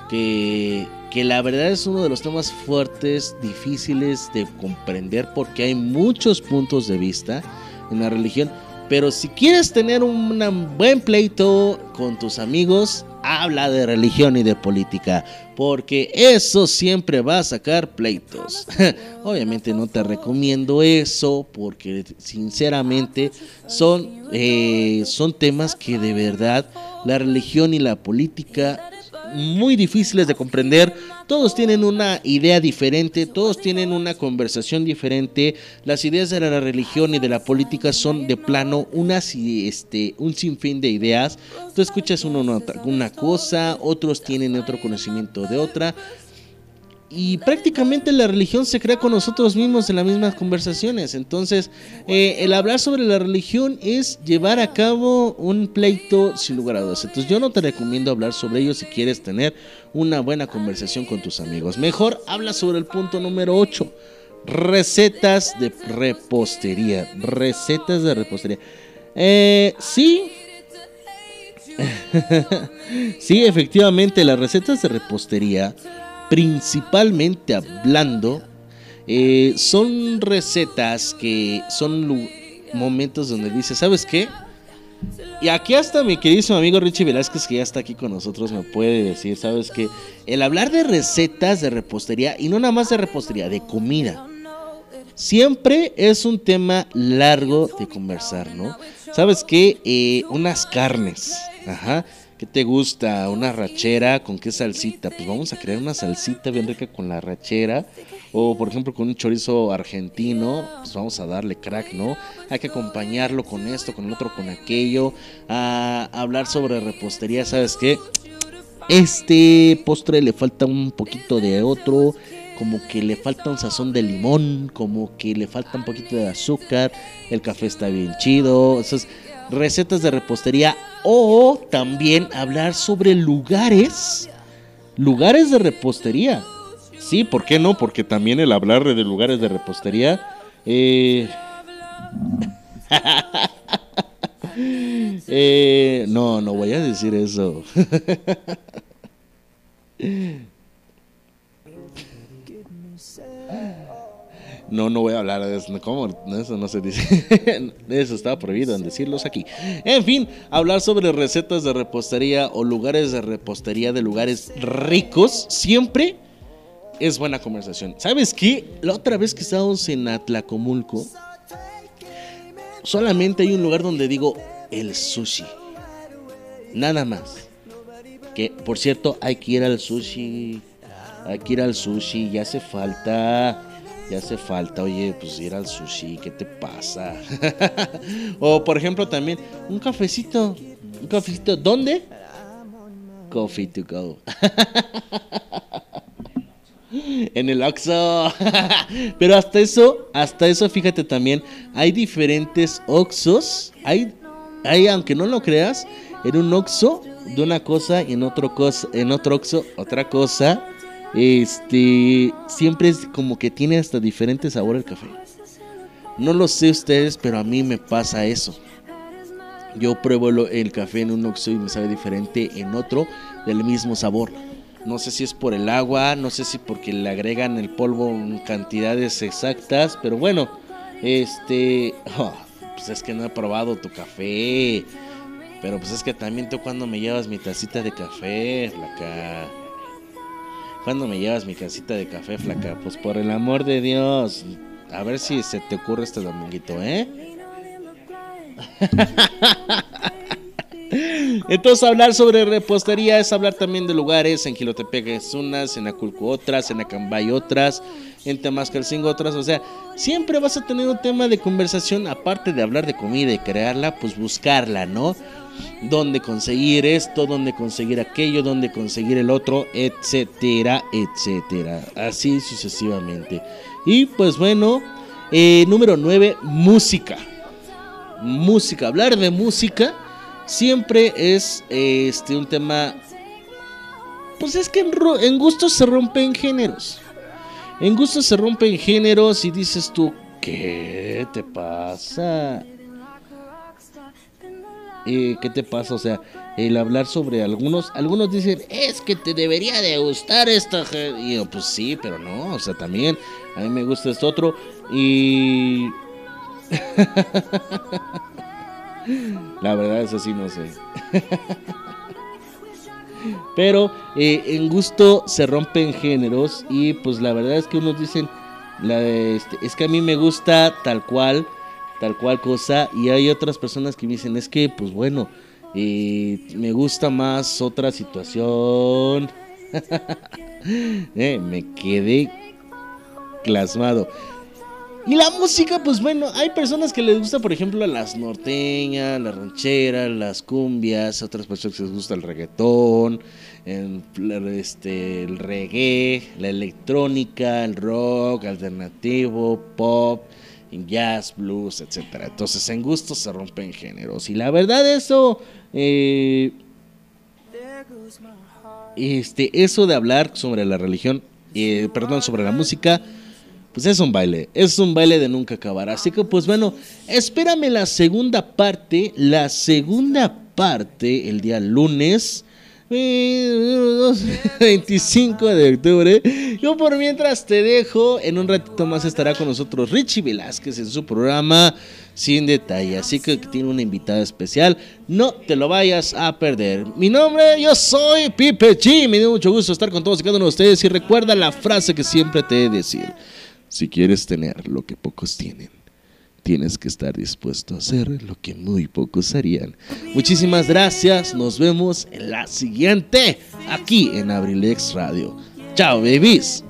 que, que la verdad es uno de los temas fuertes, difíciles de comprender porque hay muchos puntos de vista en la religión. Pero si quieres tener un buen pleito con tus amigos, habla de religión y de política, porque eso siempre va a sacar pleitos. Obviamente no te recomiendo eso, porque sinceramente son, eh, son temas que de verdad la religión y la política muy difíciles de comprender. Todos tienen una idea diferente, todos tienen una conversación diferente. Las ideas de la religión y de la política son de plano unas, este, un sinfín de ideas. Tú escuchas uno una, una cosa, otros tienen otro conocimiento de otra y prácticamente la religión se crea con nosotros mismos en las mismas conversaciones. Entonces, eh, el hablar sobre la religión es llevar a cabo un pleito sin lugar a dudas. Entonces, yo no te recomiendo hablar sobre ello si quieres tener una buena conversación con tus amigos. Mejor habla sobre el punto número 8. Recetas de repostería. Recetas de repostería. Eh, sí. sí, efectivamente, las recetas de repostería principalmente hablando, eh, son recetas que son momentos donde dice, ¿sabes qué? Y aquí hasta mi queridísimo amigo Richie Velázquez, que ya está aquí con nosotros, me puede decir, ¿sabes qué? El hablar de recetas de repostería, y no nada más de repostería, de comida, siempre es un tema largo de conversar, ¿no? ¿Sabes qué? Eh, unas carnes, ajá. ¿Qué te gusta? ¿Una rachera? ¿Con qué salsita? Pues vamos a crear una salsita bien rica con la rachera. O por ejemplo con un chorizo argentino, pues vamos a darle crack, ¿no? Hay que acompañarlo con esto, con el otro, con aquello. A hablar sobre repostería, ¿sabes qué? Este postre le falta un poquito de otro como que le falta un sazón de limón, como que le falta un poquito de azúcar, el café está bien chido, esas recetas de repostería o también hablar sobre lugares, lugares de repostería. Sí, ¿por qué no? Porque también el hablar de lugares de repostería... Eh... eh, no, no voy a decir eso. No, no voy a hablar de eso. ¿Cómo? Eso no se dice. Eso estaba prohibido en decirlos aquí. En fin, hablar sobre recetas de repostería o lugares de repostería de lugares ricos siempre es buena conversación. ¿Sabes qué? La otra vez que estábamos en Atlacomulco, solamente hay un lugar donde digo el sushi. Nada más. Que por cierto, hay que ir al sushi. Hay que ir al sushi, ya hace falta hace falta, oye, pues ir al sushi, ¿qué te pasa? o por ejemplo también, un cafecito, un cafecito, ¿dónde? Coffee to go. en el Oxxo. Pero hasta eso, hasta eso, fíjate también, hay diferentes Oxxos. Hay, hay, aunque no lo creas, en un Oxxo de una cosa y en otro cosa, en otro Oxxo otra cosa. Este, siempre es como que tiene hasta diferente sabor el café. No lo sé ustedes, pero a mí me pasa eso. Yo pruebo el café en un oxo y me sabe diferente en otro del mismo sabor. No sé si es por el agua, no sé si porque le agregan el polvo en cantidades exactas, pero bueno, este, oh, pues es que no he probado tu café. Pero pues es que también tú cuando me llevas mi tacita de café, flaca. ¿Cuándo me llevas mi casita de café, flaca? Pues por el amor de Dios. A ver si se te ocurre este dominguito, ¿eh? Entonces hablar sobre repostería es hablar también de lugares, en Gilotepec es unas, en Aculco otras, en Acambay otras, en Temascalcingo otras, o sea, siempre vas a tener un tema de conversación, aparte de hablar de comida y crearla, pues buscarla, ¿no? Dónde conseguir esto, dónde conseguir aquello, dónde conseguir el otro, etcétera, etcétera, así sucesivamente. Y pues bueno, eh, número 9, música. Música, hablar de música siempre es este un tema pues es que en, en gustos se rompen géneros. En gustos se rompen géneros y dices tú, ¿qué te pasa? Eh, ¿Qué te pasa? O sea, el hablar sobre algunos, algunos dicen, es que te debería de gustar esta... ge-". Y yo, pues sí, pero no, o sea, también a mí me gusta esto otro y... La verdad es así, no sé. Pero eh, en gusto se rompen géneros y pues la verdad es que unos dicen, este, es que a mí me gusta tal cual, tal cual cosa y hay otras personas que me dicen, es que pues bueno, eh, me gusta más otra situación. Eh, me quedé clasmado. Y la música, pues bueno, hay personas que les gusta, por ejemplo, las norteñas, las rancheras, las cumbias, otras personas que les gusta el reggaetón, el, este, el reggae, la electrónica, el rock, alternativo, pop, jazz, blues, etcétera. Entonces, en gustos se rompen géneros. Y la verdad, eso, eh, este, eso de hablar sobre la religión, eh, perdón, sobre la música, pues es un baile, es un baile de nunca acabar. Así que pues bueno, espérame la segunda parte, la segunda parte el día lunes. eh, 25 de octubre. Yo por mientras te dejo, en un ratito más estará con nosotros Richie Velázquez en su programa Sin Detalle. Así que tiene una invitada especial. No te lo vayas a perder. Mi nombre, yo soy Pipe Chi. Me dio mucho gusto estar con todos y cada uno de ustedes. Y recuerda la frase que siempre te he de decir. Si quieres tener lo que pocos tienen, tienes que estar dispuesto a hacer lo que muy pocos harían. Muchísimas gracias, nos vemos en la siguiente, aquí en Abrilex Radio. Chao, babies.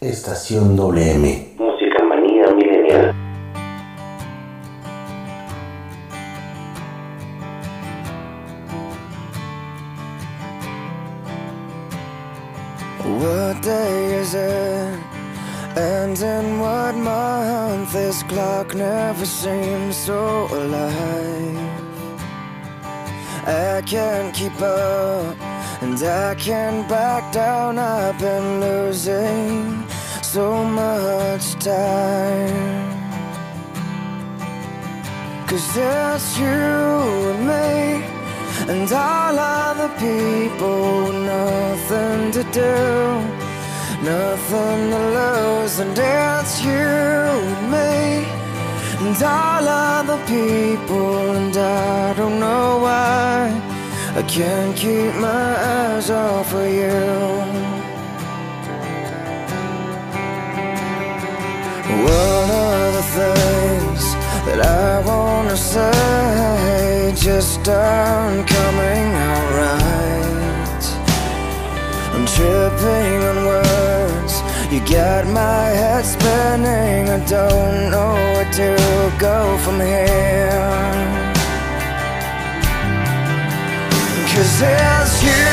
Estación WM. Música manía milenial. What day is it? And in what month? This clock never seems so alive. I can't keep up, and I can't back down. I've been losing so much time. Cause it's you and me and all other people, nothing to do, nothing to lose, and it's you and me. And all other people, and I don't know why. I can't keep my eyes off of you. What are the things that I wanna say? Just aren't coming out right? I'm tripping on words, you got my head spinning. I don't know where to go from here. Cause it's you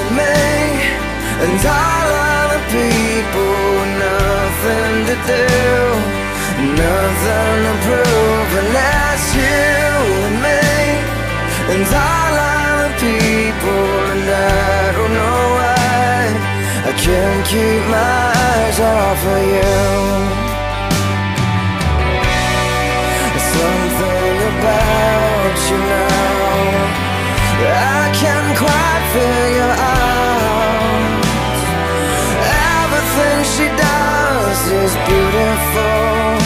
and me and all other people, nothing to do, nothing to prove, and that's you and me and all other people, and I don't know why I can't keep my eyes off of you. There's something about you now. I can't quite figure out Everything she does is beautiful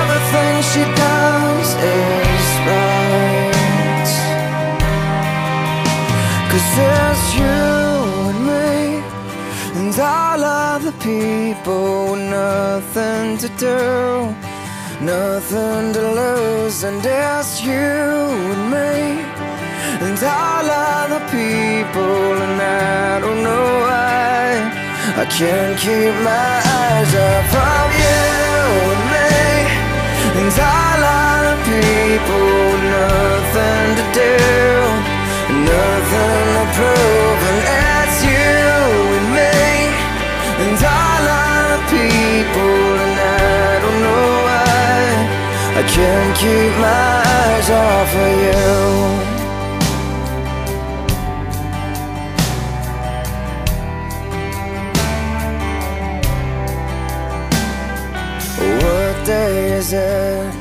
Everything she does is it's you and me And all of the people with nothing to do, nothing to lose, and it's you and me. And all of the people, and I don't know why I can't keep my eyes off of you and me. And all of the people, with nothing to do, nothing to prove, and it's you and me. And all of the people, and I don't know why I can't keep my eyes off of you. What day is it?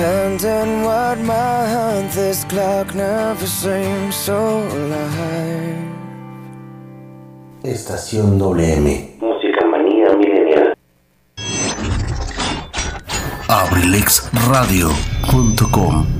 And in what month this clock never seems so alive. Estación WM. Música manía milenial. abrilexradio.com